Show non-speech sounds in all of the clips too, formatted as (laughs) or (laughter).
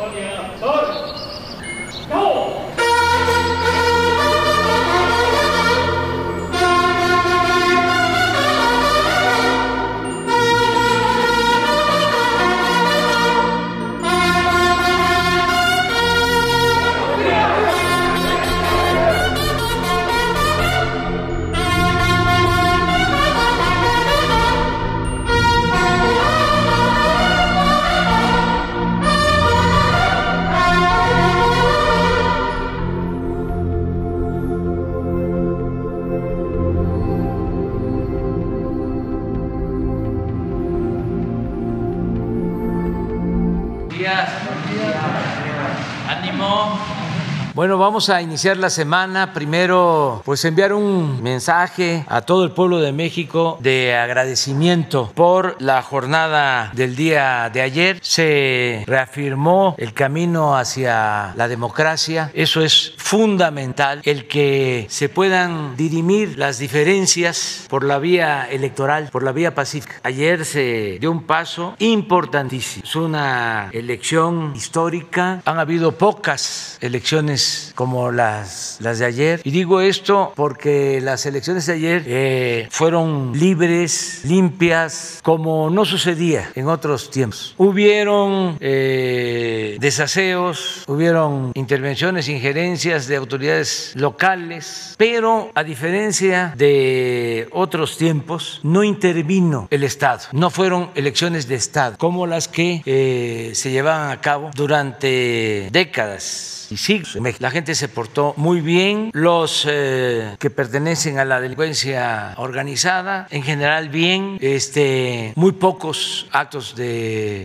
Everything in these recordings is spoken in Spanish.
二三 go! Bueno, vamos a iniciar la semana. Primero, pues enviar un mensaje a todo el pueblo de México de agradecimiento por la jornada del día de ayer. Se reafirmó el camino hacia la democracia. Eso es fundamental, el que se puedan dirimir las diferencias por la vía electoral, por la vía pacífica. Ayer se dio un paso importantísimo. Es una elección histórica. Han habido pocas elecciones como las, las de ayer. Y digo esto porque las elecciones de ayer eh, fueron libres, limpias, como no sucedía en otros tiempos. Hubieron eh, desaseos, hubieron intervenciones, injerencias de autoridades locales, pero a diferencia de otros tiempos, no intervino el Estado. No fueron elecciones de Estado como las que eh, se llevaban a cabo durante décadas y La gente se portó muy bien, los eh, que pertenecen a la delincuencia organizada, en general bien, este, muy pocos actos de,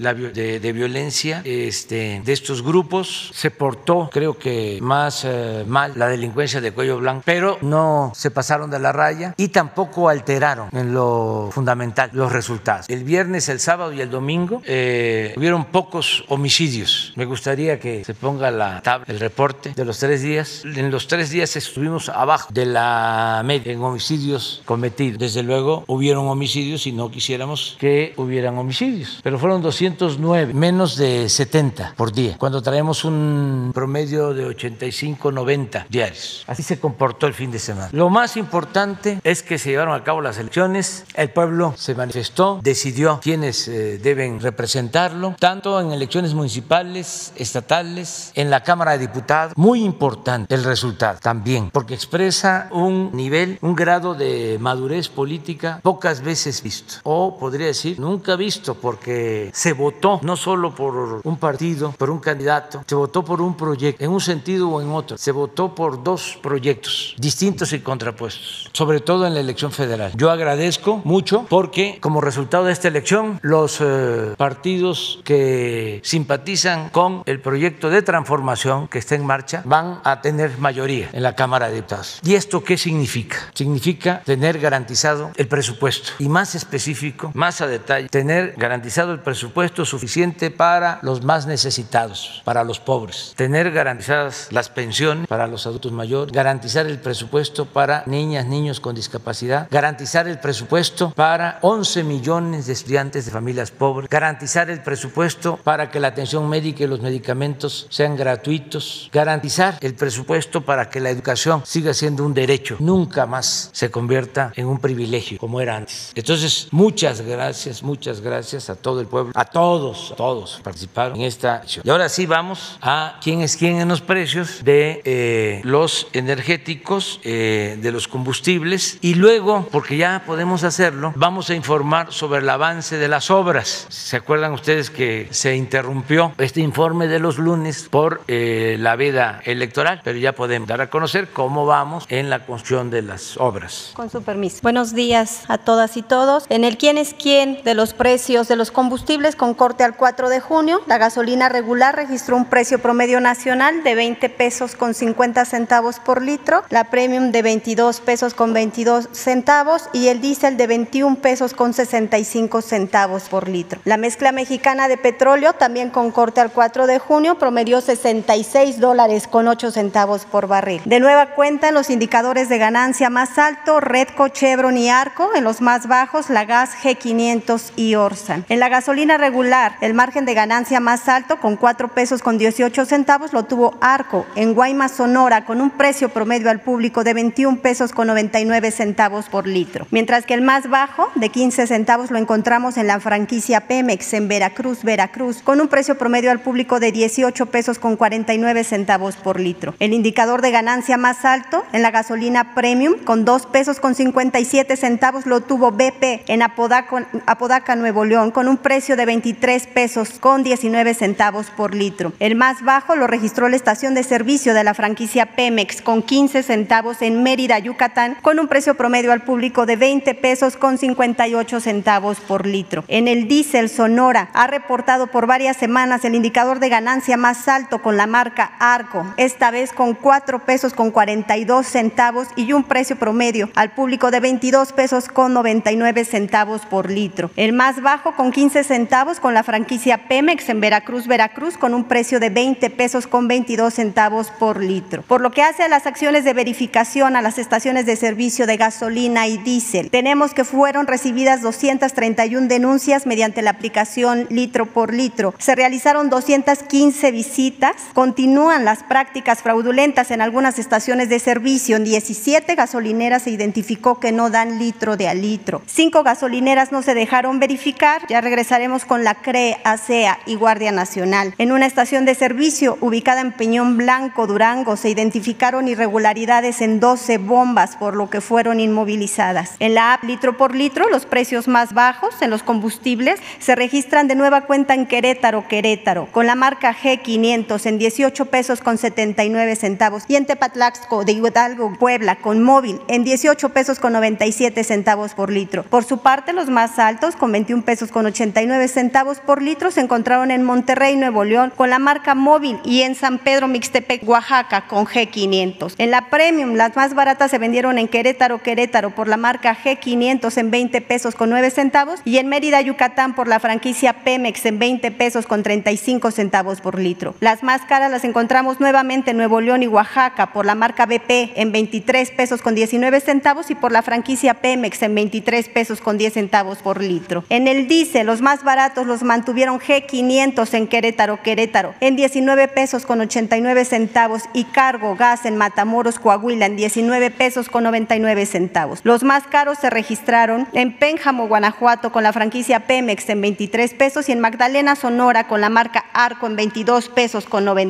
de, violencia este, de estos grupos. Se portó, creo que más eh, mal, la delincuencia de cuello blanco, pero no se pasaron de la raya y tampoco alteraron en lo fundamental los resultados. El viernes, el sábado y el domingo eh, hubieron pocos homicidios. Me gustaría que se ponga la tabla el reporte de los tres días. En los tres días estuvimos abajo de la media en homicidios cometidos. Desde luego hubieron homicidios y no quisiéramos que hubieran homicidios, pero fueron 209, menos de 70 por día, cuando traemos un promedio de 85, 90 diarios. Así se comportó el fin de semana. Lo más importante es que se llevaron a cabo las elecciones, el pueblo se manifestó, decidió quiénes eh, deben representarlo, tanto en elecciones municipales, estatales, en la Cámara de Diputados. Muy importante el resultado también, porque expresa un nivel, un grado de madurez política pocas veces visto, o podría decir nunca visto, porque se votó no solo por un partido, por un candidato, se votó por un proyecto, en un sentido o en otro, se votó por dos proyectos distintos y contrapuestos, sobre todo en la elección federal. Yo agradezco mucho porque como resultado de esta elección, los eh, partidos que simpatizan con el proyecto de transformación que está en marcha van a tener mayoría en la Cámara de Diputados. ¿Y esto qué significa? Significa tener garantizado el presupuesto y más específico, más a detalle, tener garantizado el presupuesto suficiente para los más necesitados, para los pobres, tener garantizadas las pensiones para los adultos mayores, garantizar el presupuesto para niñas, niños con discapacidad, garantizar el presupuesto para 11 millones de estudiantes de familias pobres, garantizar el presupuesto para que la atención médica y los medicamentos sean gratuitos garantizar el presupuesto para que la educación siga siendo un derecho, nunca más se convierta en un privilegio como era antes. Entonces, muchas gracias, muchas gracias a todo el pueblo, a todos, a todos participaron en esta acción. Y ahora sí vamos a quién es quién en los precios de eh, los energéticos, eh, de los combustibles y luego, porque ya podemos hacerlo, vamos a informar sobre el avance de las obras. ¿Se acuerdan ustedes que se interrumpió este informe de los lunes por eh, la vida electoral, pero ya podemos dar a conocer cómo vamos en la construcción de las obras. Con su permiso. Buenos días a todas y todos. En el quién es quién de los precios de los combustibles con corte al 4 de junio, la gasolina regular registró un precio promedio nacional de 20 pesos con 50 centavos por litro, la premium de 22 pesos con 22 centavos y el diésel de 21 pesos con 65 centavos por litro. La mezcla mexicana de petróleo también con corte al 4 de junio promedió 66 16 dólares con 8 centavos por barril. De nueva cuenta, en los indicadores de ganancia más alto, Redco, Chevron y Arco, en los más bajos, la gas G500 y Orsan. En la gasolina regular, el margen de ganancia más alto, con 4 pesos con 18 centavos, lo tuvo Arco, en Guaymas, Sonora, con un precio promedio al público de 21 pesos con 99 centavos por litro. Mientras que el más bajo, de 15 centavos, lo encontramos en la franquicia Pemex, en Veracruz, Veracruz, con un precio promedio al público de 18 pesos con 49 centavos por litro. El indicador de ganancia más alto en la gasolina premium con 2 pesos con 57 centavos lo tuvo BP en Apodaca, Apodaca, Nuevo León con un precio de 23 pesos con 19 centavos por litro. El más bajo lo registró la estación de servicio de la franquicia Pemex con 15 centavos en Mérida, Yucatán con un precio promedio al público de 20 pesos con 58 centavos por litro. En el diésel Sonora ha reportado por varias semanas el indicador de ganancia más alto con la marca Arco, esta vez con 4 pesos con 42 centavos y un precio promedio al público de 22 pesos con 99 centavos por litro. El más bajo con 15 centavos con la franquicia Pemex en Veracruz, Veracruz con un precio de 20 pesos con 22 centavos por litro. Por lo que hace a las acciones de verificación a las estaciones de servicio de gasolina y diésel, tenemos que fueron recibidas 231 denuncias mediante la aplicación litro por litro. Se realizaron 215 visitas. Continúan las prácticas fraudulentas en algunas estaciones de servicio. En 17 gasolineras se identificó que no dan litro de a litro. Cinco gasolineras no se dejaron verificar. Ya regresaremos con la CRE, ASEA y Guardia Nacional. En una estación de servicio ubicada en Peñón Blanco, Durango, se identificaron irregularidades en 12 bombas, por lo que fueron inmovilizadas. En la app litro por litro, los precios más bajos en los combustibles se registran de nueva cuenta en Querétaro, Querétaro, con la marca G500 en 18 pesos con 79 centavos y en Tepatlaxco de Hidalgo, Puebla, con móvil en 18 pesos con 97 centavos por litro. Por su parte, los más altos, con 21 pesos con 89 centavos por litro, se encontraron en Monterrey, Nuevo León, con la marca móvil y en San Pedro Mixtepec, Oaxaca, con G500. En la Premium, las más baratas se vendieron en Querétaro, Querétaro, por la marca G500 en 20 pesos con 9 centavos y en Mérida, Yucatán, por la franquicia Pemex en 20 pesos con 35 centavos por litro. Las más caras las encontramos nuevamente en Nuevo León y Oaxaca por la marca BP en 23 pesos con 19 centavos y por la franquicia Pemex en 23 pesos con 10 centavos por litro. En el diésel, los más baratos los mantuvieron G500 en Querétaro, Querétaro, en 19 pesos con 89 centavos y cargo gas en Matamoros, Coahuila, en 19 pesos con 99 centavos. Los más caros se registraron en Pénjamo, Guanajuato, con la franquicia Pemex en 23 pesos y en Magdalena, Sonora, con la marca Arco en 22 pesos con 99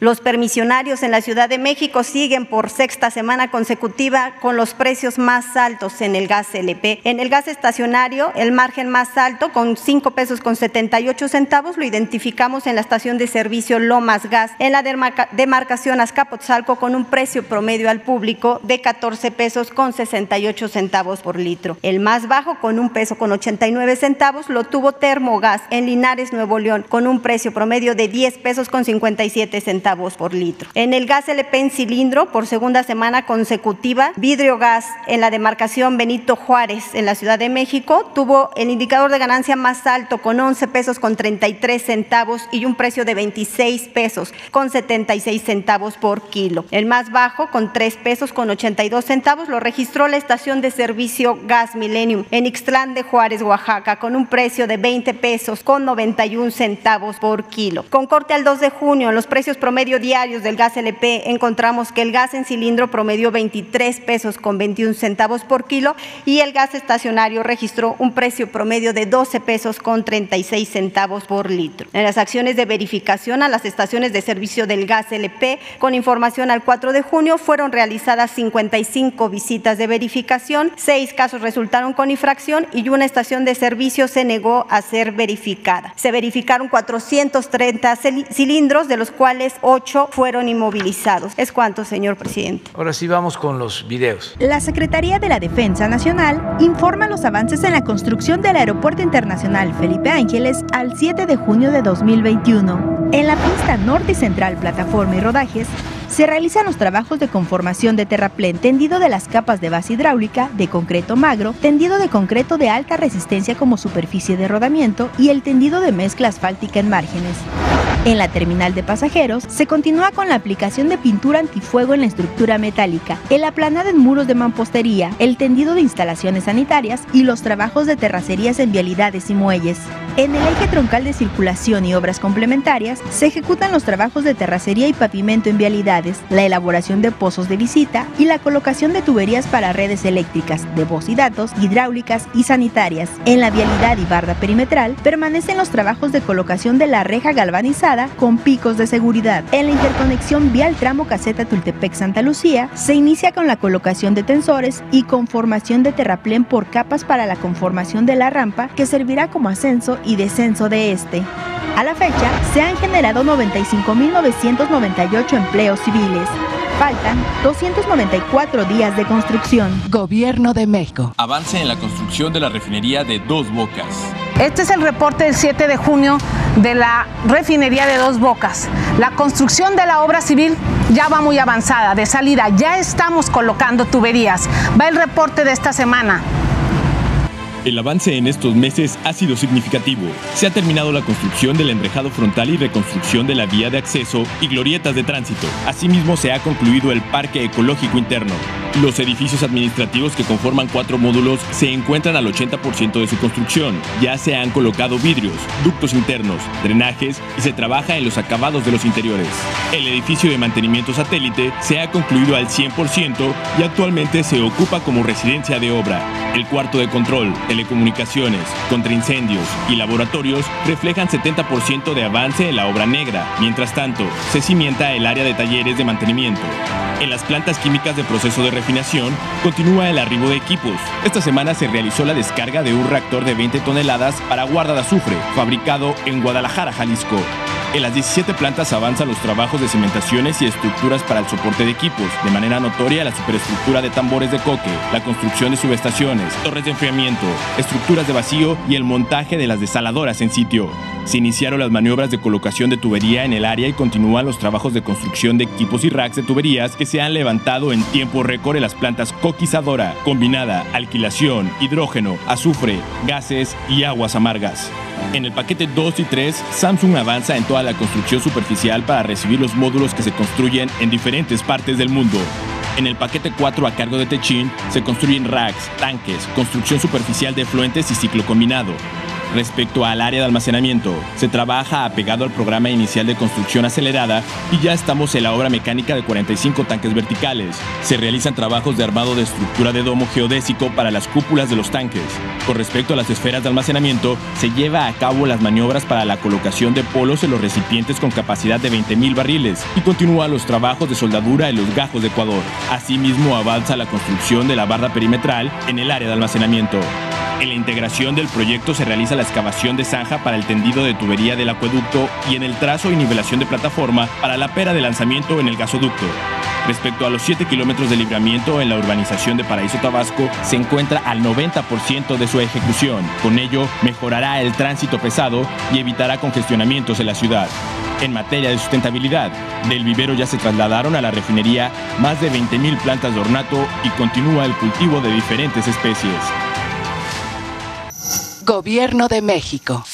Los permisionarios en la Ciudad de México siguen por sexta semana consecutiva con los precios más altos en el gas LP. En el gas estacionario, el margen más alto, con 5 pesos con 78 centavos, lo identificamos en la estación de servicio Lomas Gas, en la demarcación Azcapotzalco, con un precio promedio al público de 14 pesos con 68 centavos por litro. El más bajo, con un peso con 89 centavos, lo tuvo Termogas en Linares, Nuevo León, con un precio promedio de 10 pesos con 57 centavos por litro. En el gas LP en cilindro, por segunda semana consecutiva, Vidrio Gas en la demarcación Benito Juárez, en la Ciudad de México, tuvo el indicador de ganancia más alto, con 11 pesos con 33 centavos y un precio de 26 pesos con 76 centavos por kilo. El más bajo, con 3 pesos con 82 centavos, lo registró la estación de servicio Gas Millennium en Ixtlán de Juárez, Oaxaca, con un precio de 20 pesos con 91 centavos por kilo. Con corte al 2 de junio, en los precios promedio diarios del gas LP, encontramos que el gas en cilindro promedió 23 pesos con 21 centavos por kilo y el gas estacionario registró un precio promedio de 12 pesos con 36 centavos por litro. En las acciones de verificación a las estaciones de servicio del gas LP, con información al 4 de junio, fueron realizadas 55 visitas de verificación, seis casos resultaron con infracción y una estación de servicio se negó a ser verificada. Se verificaron 430 cilindros, de los cuales 8 fueron inmovilizados. ¿Es cuánto, señor presidente? Ahora sí vamos con los videos. La Secretaría de la Defensa Nacional informa los avances en la construcción del Aeropuerto Internacional Felipe Ángeles al 7 de junio de 2021. En la pista norte y central, plataforma y rodajes, se realizan los trabajos de conformación de terraplén tendido de las capas de base hidráulica, de concreto magro, tendido de concreto de alta resistencia como superficie de rodamiento y el tendido de mezcla asfáltica en márgenes. En la terminal de pasajeros se continúa con la aplicación de pintura antifuego en la estructura metálica, el aplanado en muros de mampostería, el tendido de instalaciones sanitarias y los trabajos de terracerías en vialidades y muelles. En el eje troncal de circulación y obras complementarias se ejecutan los trabajos de terracería y pavimento en vialidades, la elaboración de pozos de visita y la colocación de tuberías para redes eléctricas, de voz y datos, hidráulicas y sanitarias. En la vialidad y barda perimetral permanecen los trabajos de colocación de la reja galvanizada con picos de seguridad. En la interconexión vial tramo caseta Tultepec-Santa Lucía se inicia con la colocación de tensores y conformación de terraplén por capas para la conformación de la rampa que servirá como ascenso y descenso de este. A la fecha, se han generado 95.998 empleos civiles. Faltan 294 días de construcción. Gobierno de México. Avance en la construcción de la refinería de Dos Bocas. Este es el reporte del 7 de junio de la refinería de Dos Bocas. La construcción de la obra civil ya va muy avanzada. De salida ya estamos colocando tuberías. Va el reporte de esta semana. El avance en estos meses ha sido significativo. Se ha terminado la construcción del enrejado frontal y reconstrucción de la vía de acceso y glorietas de tránsito. Asimismo, se ha concluido el parque ecológico interno. Los edificios administrativos que conforman cuatro módulos se encuentran al 80% de su construcción. Ya se han colocado vidrios, ductos internos, drenajes y se trabaja en los acabados de los interiores. El edificio de mantenimiento satélite se ha concluido al 100% y actualmente se ocupa como residencia de obra. El cuarto de control, telecomunicaciones, contraincendios y laboratorios reflejan 70% de avance en la obra negra. Mientras tanto, se cimienta el área de talleres de mantenimiento. En las plantas químicas de proceso de refinación continúa el arribo de equipos. Esta semana se realizó la descarga de un reactor de 20 toneladas para guarda de azufre, fabricado en Guadalajara, Jalisco. En las 17 plantas avanzan los trabajos de cimentaciones y estructuras para el soporte de equipos. De manera notoria, la superestructura de tambores de coque, la construcción de subestaciones, torres de enfriamiento, estructuras de vacío y el montaje de las desaladoras en sitio. Se iniciaron las maniobras de colocación de tubería en el área y continúan los trabajos de construcción de equipos y racks de tuberías que se han levantado en tiempo récord en las plantas coquizadora, combinada, alquilación, hidrógeno, azufre, gases y aguas amargas. En el paquete 2 y 3, Samsung avanza en la construcción superficial para recibir los módulos que se construyen en diferentes partes del mundo. En el paquete 4 a cargo de Techin se construyen racks, tanques, construcción superficial de fluentes y ciclo combinado. Respecto al área de almacenamiento, se trabaja apegado al programa inicial de construcción acelerada y ya estamos en la obra mecánica de 45 tanques verticales. Se realizan trabajos de armado de estructura de domo geodésico para las cúpulas de los tanques. Con respecto a las esferas de almacenamiento, se lleva a cabo las maniobras para la colocación de polos en los recipientes con capacidad de 20.000 barriles y continúan los trabajos de soldadura en los gajos de Ecuador. Asimismo, avanza la construcción de la barda perimetral en el área de almacenamiento. En la integración del proyecto se realiza la excavación de zanja para el tendido de tubería del acueducto y en el trazo y nivelación de plataforma para la pera de lanzamiento en el gasoducto. Respecto a los 7 kilómetros de libramiento en la urbanización de Paraíso Tabasco, se encuentra al 90% de su ejecución. Con ello, mejorará el tránsito pesado y evitará congestionamientos en la ciudad. En materia de sustentabilidad, del vivero ya se trasladaron a la refinería más de 20.000 plantas de ornato y continúa el cultivo de diferentes especies. Gobierno de México.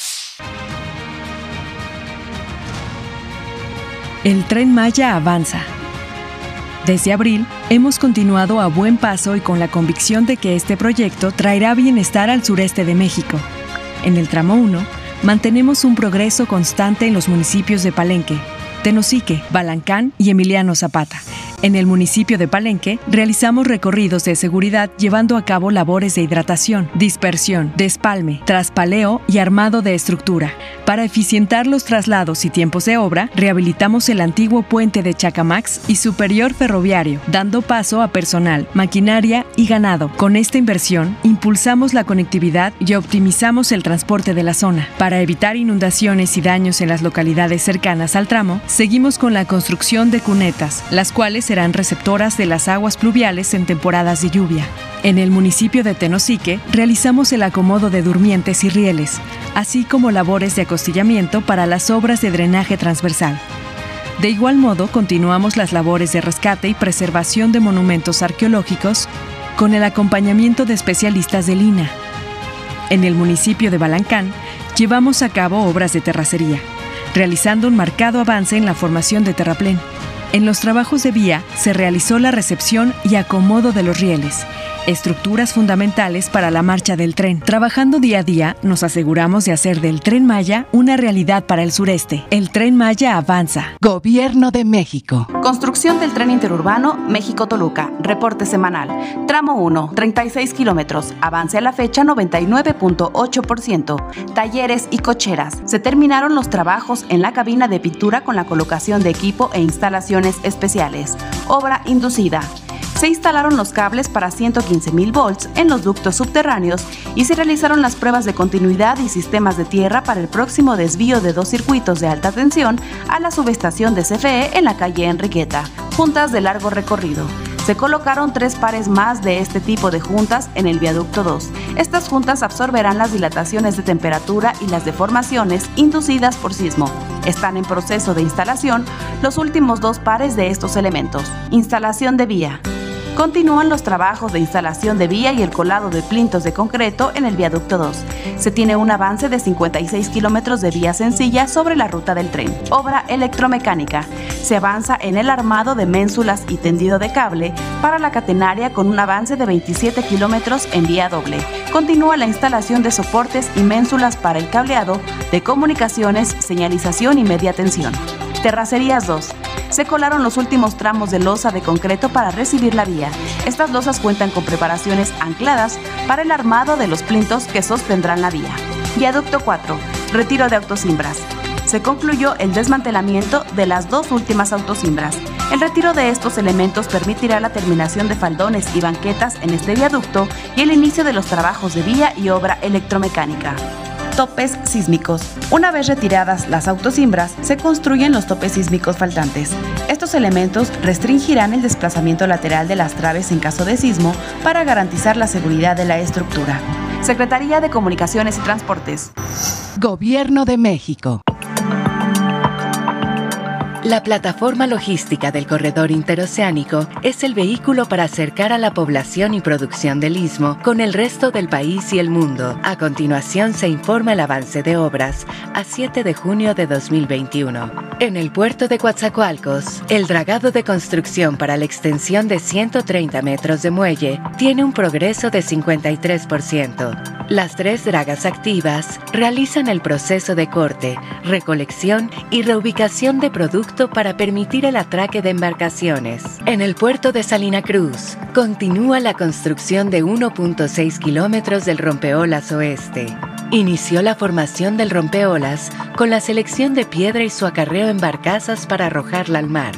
El tren Maya avanza. Desde abril, hemos continuado a buen paso y con la convicción de que este proyecto traerá bienestar al sureste de México. En el tramo 1, mantenemos un progreso constante en los municipios de Palenque, Tenosique, Balancán y Emiliano Zapata. En el municipio de Palenque realizamos recorridos de seguridad llevando a cabo labores de hidratación, dispersión, despalme, traspaleo y armado de estructura. Para eficientar los traslados y tiempos de obra, rehabilitamos el antiguo puente de Chacamax y superior ferroviario, dando paso a personal, maquinaria y ganado. Con esta inversión, impulsamos la conectividad y optimizamos el transporte de la zona. Para evitar inundaciones y daños en las localidades cercanas al tramo, seguimos con la construcción de cunetas, las cuales serán receptoras de las aguas pluviales en temporadas de lluvia. En el municipio de Tenosique realizamos el acomodo de durmientes y rieles, así como labores de acostillamiento para las obras de drenaje transversal. De igual modo, continuamos las labores de rescate y preservación de monumentos arqueológicos con el acompañamiento de especialistas de Lina. En el municipio de Balancán, llevamos a cabo obras de terracería, realizando un marcado avance en la formación de terraplén. En los trabajos de vía se realizó la recepción y acomodo de los rieles, estructuras fundamentales para la marcha del tren. Trabajando día a día, nos aseguramos de hacer del tren Maya una realidad para el sureste. El tren Maya avanza. Gobierno de México. Construcción del tren interurbano México-Toluca. Reporte semanal. Tramo 1, 36 kilómetros. Avance a la fecha 99.8%. Talleres y cocheras. Se terminaron los trabajos en la cabina de pintura con la colocación de equipo e especiales. Obra inducida se instalaron los cables para 115.000 volts en los ductos subterráneos y se realizaron las pruebas de continuidad y sistemas de tierra para el próximo desvío de dos circuitos de alta tensión a la subestación de CFE en la calle Enriqueta, juntas de largo recorrido. Se colocaron tres pares más de este tipo de juntas en el viaducto 2. Estas juntas absorberán las dilataciones de temperatura y las deformaciones inducidas por sismo. Están en proceso de instalación los últimos dos pares de estos elementos. Instalación de vía. Continúan los trabajos de instalación de vía y el colado de plintos de concreto en el viaducto 2. Se tiene un avance de 56 kilómetros de vía sencilla sobre la ruta del tren. Obra electromecánica. Se avanza en el armado de ménsulas y tendido de cable para la catenaria con un avance de 27 kilómetros en vía doble. Continúa la instalación de soportes y ménsulas para el cableado de comunicaciones, señalización y media tensión. Terracerías 2 se colaron los últimos tramos de losa de concreto para recibir la vía. Estas losas cuentan con preparaciones ancladas para el armado de los plintos que sostendrán la vía. Viaducto 4. Retiro de autosimbras. Se concluyó el desmantelamiento de las dos últimas autosimbras. El retiro de estos elementos permitirá la terminación de faldones y banquetas en este viaducto y el inicio de los trabajos de vía y obra electromecánica topes sísmicos. Una vez retiradas las autosimbras, se construyen los topes sísmicos faltantes. Estos elementos restringirán el desplazamiento lateral de las traves en caso de sismo para garantizar la seguridad de la estructura. Secretaría de Comunicaciones y Transportes. Gobierno de México. La plataforma logística del corredor interoceánico es el vehículo para acercar a la población y producción del istmo con el resto del país y el mundo. A continuación se informa el avance de obras a 7 de junio de 2021. En el puerto de Coatzacoalcos, el dragado de construcción para la extensión de 130 metros de muelle tiene un progreso de 53%. Las tres dragas activas realizan el proceso de corte, recolección y reubicación de productos para permitir el atraque de embarcaciones. En el puerto de Salina Cruz, continúa la construcción de 1.6 kilómetros del rompeolas oeste. Inició la formación del rompeolas con la selección de piedra y su acarreo en barcazas para arrojarla al mar.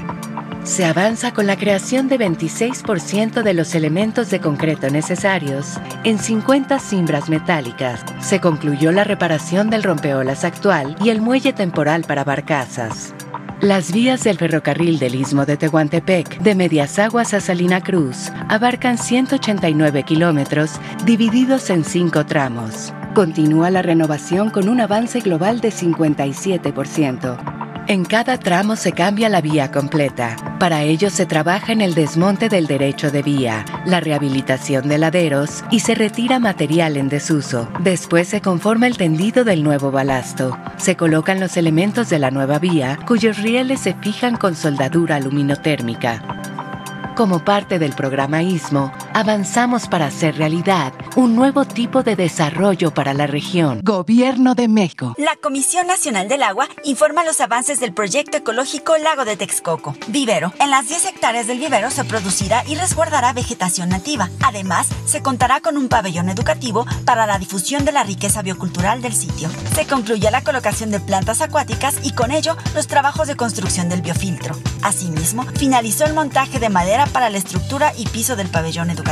Se avanza con la creación de 26% de los elementos de concreto necesarios en 50 cimbras metálicas. Se concluyó la reparación del rompeolas actual y el muelle temporal para barcazas. Las vías del ferrocarril del Istmo de Tehuantepec, de Medias Aguas a Salina Cruz, abarcan 189 kilómetros divididos en cinco tramos. Continúa la renovación con un avance global de 57%. En cada tramo se cambia la vía completa. Para ello se trabaja en el desmonte del derecho de vía, la rehabilitación de laderos y se retira material en desuso. Después se conforma el tendido del nuevo balasto. Se colocan los elementos de la nueva vía, cuyos rieles se fijan con soldadura aluminotérmica. Como parte del programa ISMO, avanzamos para hacer realidad un nuevo tipo de desarrollo para la región. Gobierno de México. La Comisión Nacional del Agua informa los avances del proyecto ecológico Lago de Texcoco. Vivero. En las 10 hectáreas del vivero se producirá y resguardará vegetación nativa. Además, se contará con un pabellón educativo para la difusión de la riqueza biocultural del sitio. Se concluye la colocación de plantas acuáticas y con ello los trabajos de construcción del biofiltro. Asimismo, finalizó el montaje de madera para la estructura y piso del pabellón educativo.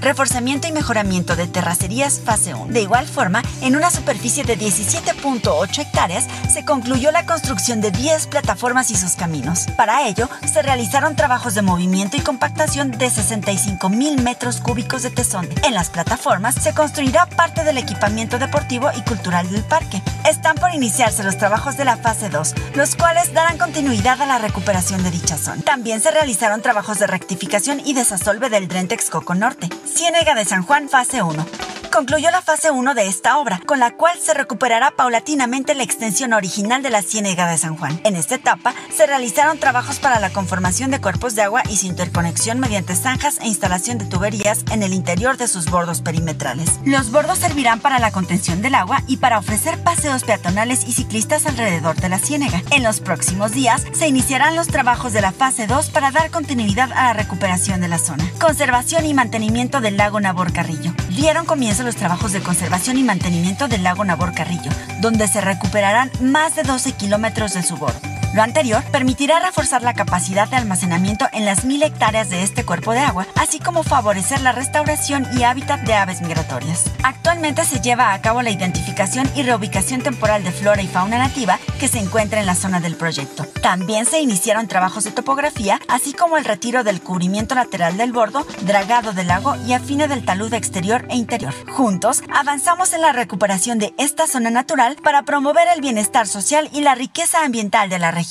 Reforzamiento y mejoramiento de terracerías fase 1. De igual forma, en una superficie de 17.8 hectáreas se concluyó la construcción de 10 plataformas y sus caminos. Para ello, se realizaron trabajos de movimiento y compactación de 65 mil metros cúbicos de tesón. En las plataformas se construirá parte del equipamiento deportivo y cultural del parque. Están por iniciarse los trabajos de la fase 2, los cuales darán continuidad a la recuperación de dicha zona. También se realizaron trabajos de rectificación y desasolve del Dren Texcoco Norte. Ciénega de San Juan, fase 1. Concluyó la fase 1 de esta obra, con la cual se recuperará paulatinamente la extensión original de la Ciénega de San Juan. En esta etapa se realizaron trabajos para la conformación de cuerpos de agua y su interconexión mediante zanjas e instalación de tuberías en el interior de sus bordos perimetrales. Los bordos servirán para la contención del agua y para ofrecer paseos peatonales y ciclistas alrededor de la ciénega. En los próximos días se iniciarán los trabajos de la fase 2 para dar continuidad a la recuperación de la zona. Conservación y mantenimiento del lago Nabor Carrillo. Dieron comienzo los trabajos de conservación y mantenimiento del lago Nabor Carrillo, donde se recuperarán más de 12 kilómetros de su bordo. Lo anterior permitirá reforzar la capacidad de almacenamiento en las mil hectáreas de este cuerpo de agua, así como favorecer la restauración y hábitat de aves migratorias. Actualmente se lleva a cabo la identificación y reubicación temporal de flora y fauna nativa que se encuentra en la zona del proyecto. También se iniciaron trabajos de topografía, así como el retiro del cubrimiento lateral del bordo, dragado del lago y afine del talud exterior e interior. Juntos, avanzamos en la recuperación de esta zona natural para promover el bienestar social y la riqueza ambiental de la región.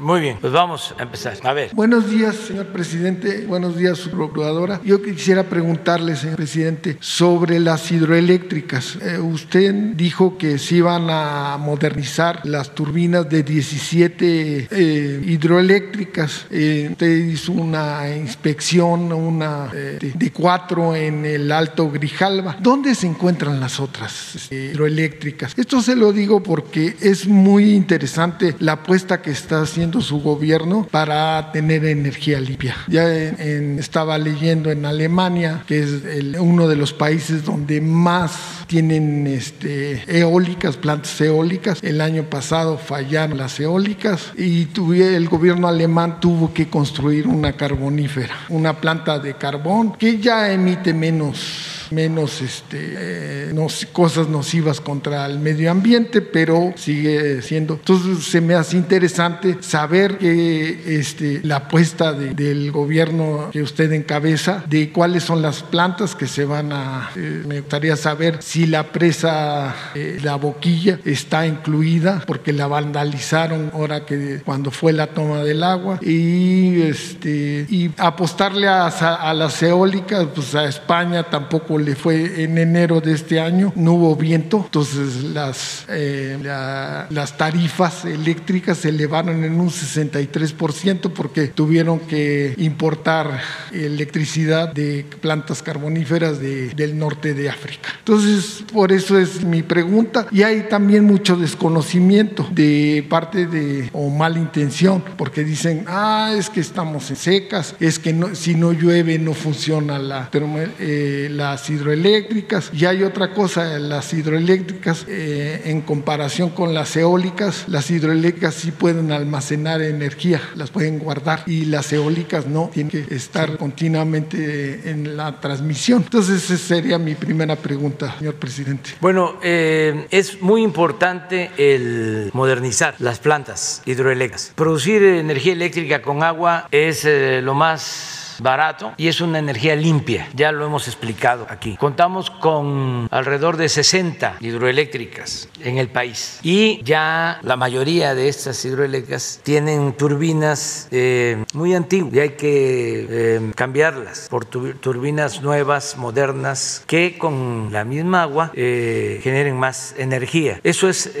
Muy bien, pues vamos a empezar. A ver. Buenos días, señor presidente. Buenos días, su procuradora. Yo quisiera preguntarle, señor presidente, sobre las hidroeléctricas. Eh, usted dijo que se iban a modernizar las turbinas de 17 eh, hidroeléctricas. Eh, usted hizo una inspección, una de, de, cuatro en el Alto Grijalva. ¿Dónde se encuentran las otras hidroeléctricas? Esto se lo digo porque es muy interesante la apuesta que está haciendo su gobierno para tener energía limpia. Ya estaba leyendo en Alemania, que es el, uno de los países donde más tienen este, eólicas, plantas eólicas. El año pasado fallaron las eólicas y tuve, el gobierno alemán tuvo que construir una carbonífera, una planta de carbón que ya emite menos menos este, eh, cosas nocivas contra el medio ambiente, pero sigue siendo. Entonces se me hace interesante saber que este, la apuesta de, del gobierno que usted encabeza, de cuáles son las plantas que se van a... Eh, me gustaría saber si la presa, eh, la boquilla, está incluida, porque la vandalizaron ahora que cuando fue la toma del agua, y, este, y apostarle a las eólicas, pues a España tampoco le fue en enero de este año, no hubo viento, entonces las, eh, la, las tarifas eléctricas se elevaron en un 63% porque tuvieron que importar electricidad de plantas carboníferas de, del norte de África. Entonces, por eso es mi pregunta. Y hay también mucho desconocimiento de parte de, o mala intención, porque dicen, ah, es que estamos en secas, es que si no llueve no funciona la, eh, hidroeléctricas. Y hay otra cosa, las hidroeléctricas, eh, en comparación con las eólicas, las hidroeléctricas sí pueden almacenar energía, las pueden guardar, y las eólicas no, tienen que estar continuamente en la transmisión. Entonces, esa sería mi primera pregunta, señor presidente. Bueno, eh, es muy importante el modernizar las plantas hidroeléctricas. Producir energía eléctrica con agua es eh, lo más barato y es una energía limpia, ya lo hemos explicado aquí. Contamos con alrededor de 60 hidroeléctricas en el país y ya la mayoría de estas hidroeléctricas tienen turbinas eh, muy antiguas y hay que eh, cambiarlas por turbinas nuevas, modernas, que con la misma agua eh, generen más energía. Eso es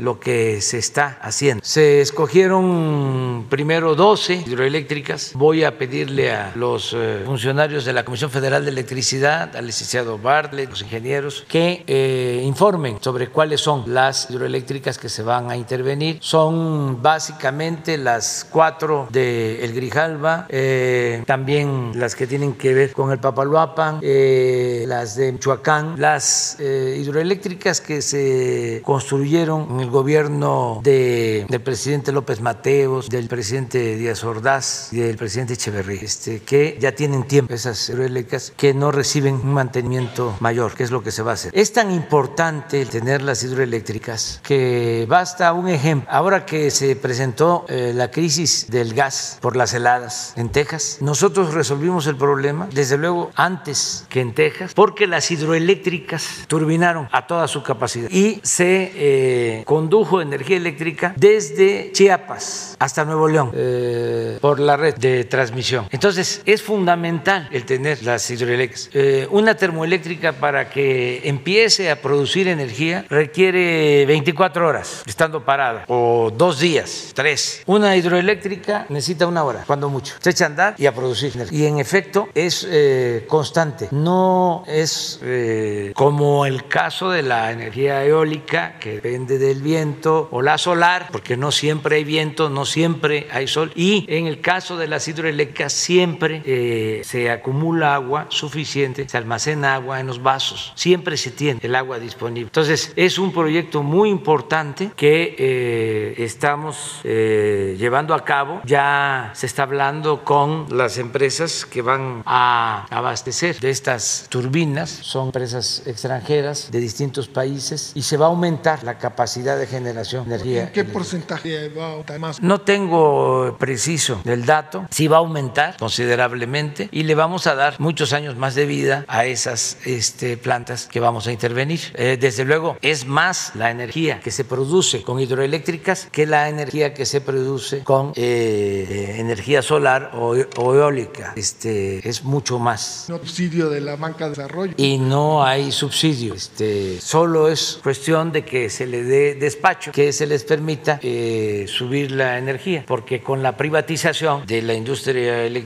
lo que se está haciendo. Se escogieron primero 12 hidroeléctricas. Voy a pedirle a los eh, funcionarios de la Comisión Federal de Electricidad, al licenciado Bartlett, los ingenieros, que eh, informen sobre cuáles son las hidroeléctricas que se van a intervenir. Son básicamente las cuatro de El Grijalva, eh, también las que tienen que ver con el Papaluapan, las de Michoacán, las hidroeléctricas que se construyeron en el gobierno de, del presidente López Mateos, del presidente Díaz Ordaz y del presidente Echeverría este, que ya tienen tiempo, esas hidroeléctricas, que no reciben un mantenimiento mayor, que es lo que se va a hacer. Es tan importante tener las hidroeléctricas que basta un ejemplo. Ahora que se presentó eh, la crisis del gas por las heladas en Texas, nosotros resolvimos el problema, desde luego, antes que en Texas, porque las hidroeléctricas turbinaron a toda su capacidad y se eh, condujo energía eléctrica desde Chiapas hasta Nuevo León eh, por la red de transmisión. Entonces, Entonces, es fundamental el tener las hidroeléctricas. Eh, una termoeléctrica para que empiece a producir energía requiere 24 horas estando parada o dos días, tres. Una hidroeléctrica necesita una hora, cuando mucho. Se echa a andar y a producir energía. Y en efecto es eh, constante, no es eh, como el caso de la energía eólica que depende del viento o la solar, porque no siempre hay viento, no siempre hay sol. Y en el caso de las hidroeléctricas siempre eh, se acumula agua suficiente, se almacena agua en los vasos, siempre se tiene el agua disponible. Entonces es un proyecto muy importante que eh, estamos eh, llevando a cabo. Ya se está hablando con las empresas que van a abastecer de estas turbinas, son empresas extranjeras de distintos países y se va a aumentar la capacidad de generación de energía. ¿En qué porcentaje va a aumentar más? No tengo preciso el dato, sí va a aumentar considerablemente y le vamos a dar muchos años más de vida a esas este, plantas que vamos a intervenir. Eh, desde luego, es más la energía que se produce con hidroeléctricas que la energía que se produce con eh, energía solar o, o, eólica. Este, es mucho más. No subsidio de la banca de desarrollo. Y no hay subsidio. Este, solo es cuestión de que se le dé despacho, que se les permita eh, subir la energía, porque con la privatización de la industria eléctrica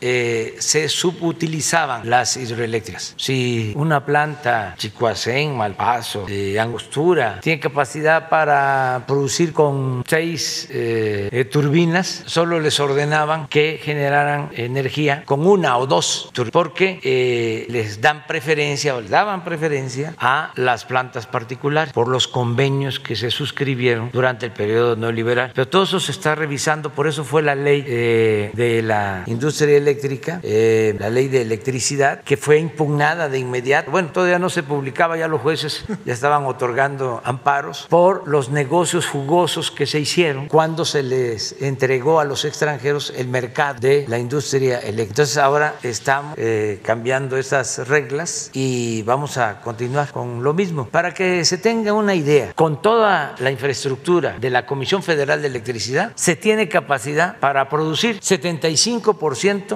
eh, se subutilizaban las hidroeléctricas. Si una planta Chicoacén, Malpaso, eh, Angostura, tiene capacidad para producir con seis eh, turbinas, solo les ordenaban que generaran energía con una o dos turbinas, porque les dan preferencia o les daban preferencia a las plantas particulares por los convenios que se suscribieron durante el periodo neoliberal. Pero todo eso se está revisando, por eso fue la ley de la industria eléctrica, eh, la ley de electricidad, que fue impugnada de inmediato. Bueno, todavía no se publicaba, ya los jueces (laughs) ya estaban otorgando amparos por los negocios jugosos que se hicieron cuando se les entregó a los extranjeros el mercado de la industria eléctrica. Entonces ahora estamos eh, cambiando esas reglas y vamos a continuar con lo mismo. Para que se tenga una idea, con toda la infraestructura de la Comisión Federal de Electricidad, se tiene capacidad para producir 75%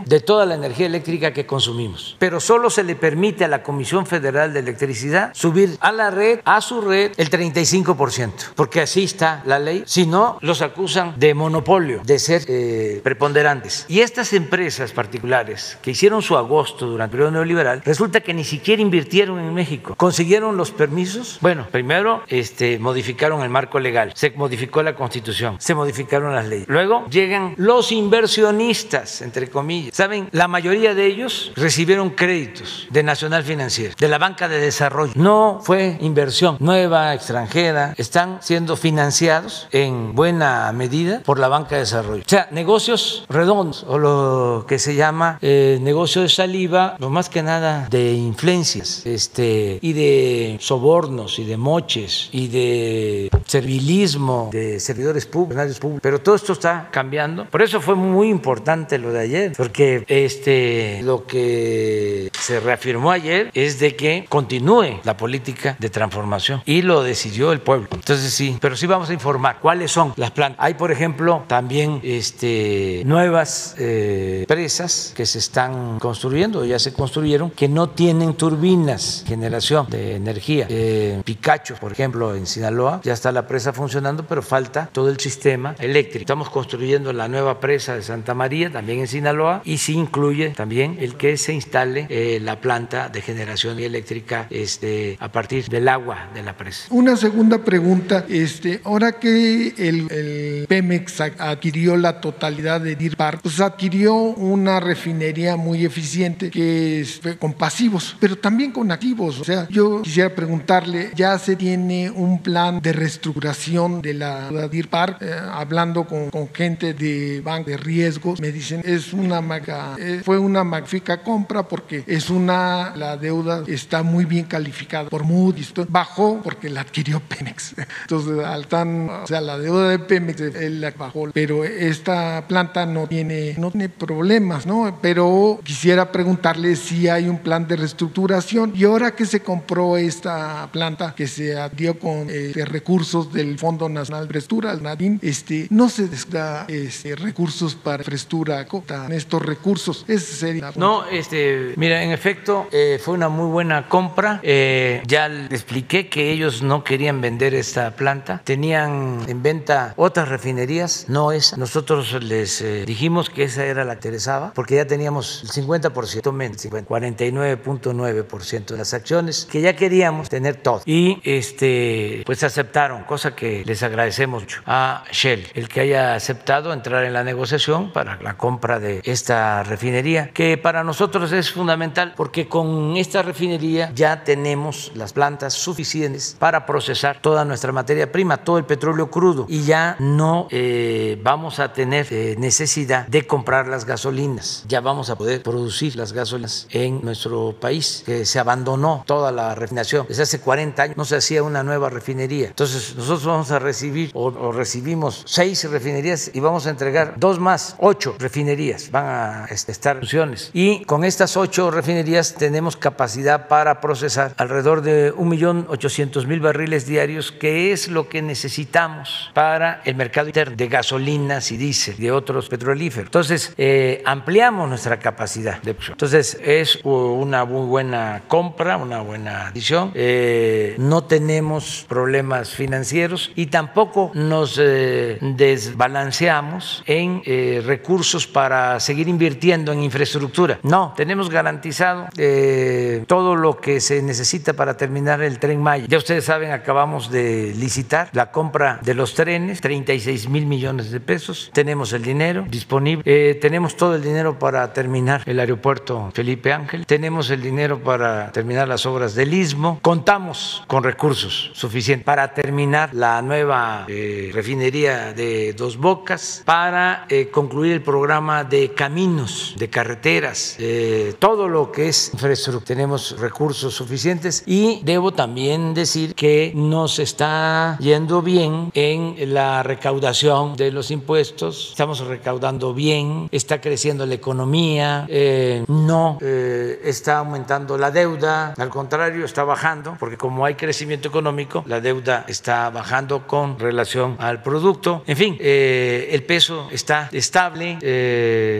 de toda la energía eléctrica que consumimos. Pero solo se le permite a la Comisión Federal de Electricidad subir a la red, a su red, el 35%, porque así está la ley. Si no, los acusan de monopolio, de ser eh, preponderantes. Y estas empresas particulares que hicieron su agosto durante el periodo neoliberal, resulta que ni siquiera invirtieron en México. Consiguieron los permisos. Bueno, primero este, modificaron el marco legal, se modificó la constitución, se modificaron las leyes. Luego llegan los inversionistas, entre comillas. Saben, la mayoría de ellos recibieron créditos de Nacional Financiera, de la banca de desarrollo. No fue inversión nueva, extranjera. Están siendo financiados en buena medida por la banca de desarrollo. O sea, negocios redondos o lo que se llama eh, negocio de saliva, lo más que nada de influencias este, y de sobornos y de moches y de servilismo de servidores públicos, públicos. Pero todo esto está cambiando. Por eso fue muy importante lo de ayer, porque este, lo que se reafirmó ayer es de que continúe la política de transformación y lo decidió el pueblo. Entonces sí, pero sí vamos a informar cuáles son las plantas. Hay, por ejemplo, también este, nuevas eh, presas que se están construyendo, ya se construyeron, que no tienen turbinas, generación de energía. Eh, Picacho, por ejemplo, en Sinaloa, ya está la presa funcionando, pero falta todo el sistema eléctrico. Estamos construyendo la nueva presa de Santa María, también en Sinaloa, y sí incluye también el que se instale eh, la planta de generación eléctrica este, a partir del agua de la presa. Una segunda pregunta, este, ahora que el, Pemex adquirió la totalidad de Deer Park, pues adquirió una refinería muy eficiente que es con pasivos, pero también con activos. O sea, yo quisiera preguntarle, ¿ya se tiene un plan de reestructuración de la Deer Park? Eh, hablando con, con, gente de banco de riesgos, me dicen, es una maga, eh, fue una magnífica compra porque es una, la deuda está muy bien calificada por Moody's, bajó porque la adquirió Pemex. (laughs) Entonces, al tan, o sea, la deuda de Pemex, él la bajó, pero esta planta no tiene, no tiene problemas, ¿no? Pero quisiera preguntarle si hay un plan de reestructuración y ahora que se compró esta planta que se adquirió con eh, recursos del Fondo Nacional de Infraestructura, el NADIN, este, no se da este, recursos para infraestructura, estos recursos. Sería no, este, mira, en efecto, eh, fue una muy buena compra. Eh, ya expliqué que ellos no querían vender esta planta. Tenían en venta otras refinerías, no esa. Nosotros les eh, dijimos que esa era la interesaba, porque ya teníamos el 50% menos, 49.9% de las acciones, que ya queríamos tener todo. Y este, pues aceptaron, cosa que les agradecemos mucho a Shell, el que haya aceptado entrar en la negociación para la compra de esta refinería, que para nosotros es fundamental porque con esta refinería ya tenemos las plantas suficientes para procesar toda nuestra materia prima, todo el petróleo crudo y ya no eh, vamos a tener eh, necesidad de comprar las gasolinas, ya vamos a poder producir las gasolinas en nuestro país, que se abandonó toda la refinación. Desde hace 40 años no se hacía una nueva refinería. Entonces nosotros vamos a recibir o, o recibimos seis refinerías y vamos a entregar dos más, ocho refinerías van a este, estar funciones. Y con estas ocho refinerías tenemos capacidad para procesar alrededor de 1.800.000 barriles diarios, que es lo que necesitamos para el mercado interno de gasolinas y diésel, de otros petrolíferos. Entonces, eh, ampliamos nuestra capacidad de Entonces, es una muy buena compra, una buena adición. Eh, no tenemos problemas financieros y tampoco nos eh, desbalanceamos en recursos para seguir invirtiendo en infraestructura. No, tenemos garantizado eh, todo lo que se necesita para terminar el tren Maya. Ya ustedes saben, acabamos de licitar la compra de los trenes, 36 mil millones de pesos. Tenemos el dinero disponible. Eh, tenemos todo el dinero para terminar el aeropuerto Felipe Ángel. Tenemos el dinero para terminar las obras del Istmo. Contamos con recursos suficientes para terminar la nueva eh, refinería de Dos Bocas, para concluir el programa de caminos, de carreteras, eh, todo lo que es infraestructura. Tenemos recursos suficientes y debo también decir que nos está yendo bien en la recaudación de los impuestos. Estamos recaudando bien, está creciendo la economía, eh, no eh, está aumentando la deuda, al contrario, está bajando, porque como hay crecimiento económico, la deuda está bajando con relación al producto. En fin, el peso está estable,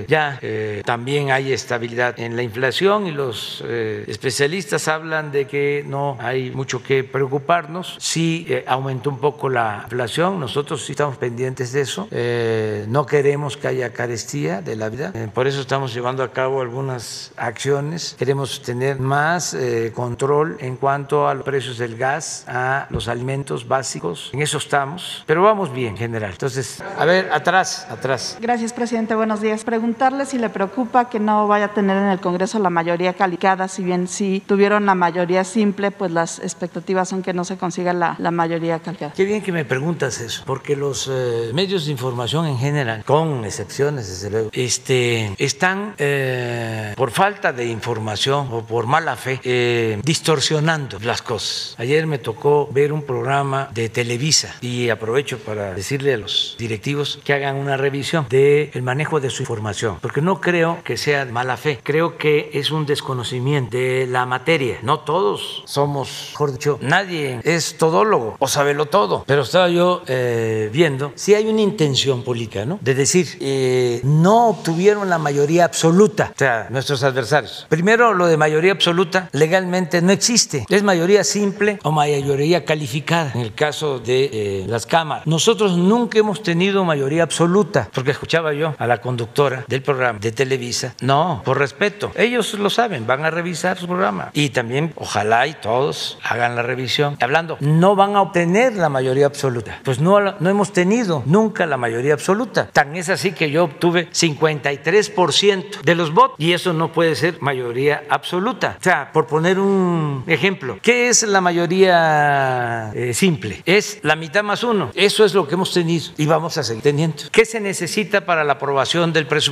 ya también hay estabilidad en la inflación y los eh, especialistas hablan de que no hay mucho que preocuparnos. Sí eh, aumentó un poco la inflación, nosotros sí estamos pendientes de eso. Eh, no queremos que haya carestía de la vida, por eso estamos llevando a cabo algunas acciones. Queremos tener más control en cuanto a los precios del gas, a los alimentos básicos. En eso estamos, pero vamos bien en general. Entonces, a ver, atrás, atrás. Gracias, presidente. Buenos días. Preguntarle si le preocupa que no vaya a tener en el Congreso la mayoría calificada, si bien sí tuvieron la mayoría simple, pues las expectativas son que no se consiga la, la mayoría calificada. Qué bien que me preguntas eso, porque los eh, medios de información en general, con excepciones desde luego, este, están eh, por falta de información o por mala fe eh, distorsionando las cosas. Ayer me tocó ver un programa de Televisa y aprovecho para decirle a los directivos que hagan una revisión del manejo de su información, porque no creo que sea mala fe creo que es un desconocimiento de la materia. No todos somos, mejor dicho, nadie es todólogo o sabelo todo. Pero estaba yo eh, viendo si hay una intención política, ¿no? De decir, eh, no obtuvieron la mayoría absoluta, o sea, nuestros adversarios. Primero, lo de mayoría absoluta legalmente no existe. Es mayoría simple o mayoría calificada en el caso de eh, las cámaras. Nosotros nunca hemos tenido mayoría absoluta, porque escuchaba yo a la conductora del programa de Televisa. No, por respeto. Ellos lo saben, van a revisar su programa. Y también, ojalá y todos hagan la revisión. Hablando, no van a obtener la mayoría absoluta. Pues no, no hemos tenido nunca la mayoría absoluta. Tan es así que yo obtuve 53% de los votos. Y eso no puede ser mayoría absoluta. O sea, por poner un ejemplo, ¿qué es la mayoría eh, simple? Es la mitad más uno. Eso es lo que hemos tenido y vamos a seguir teniendo. ¿Qué se necesita para la aprobación del presupuesto?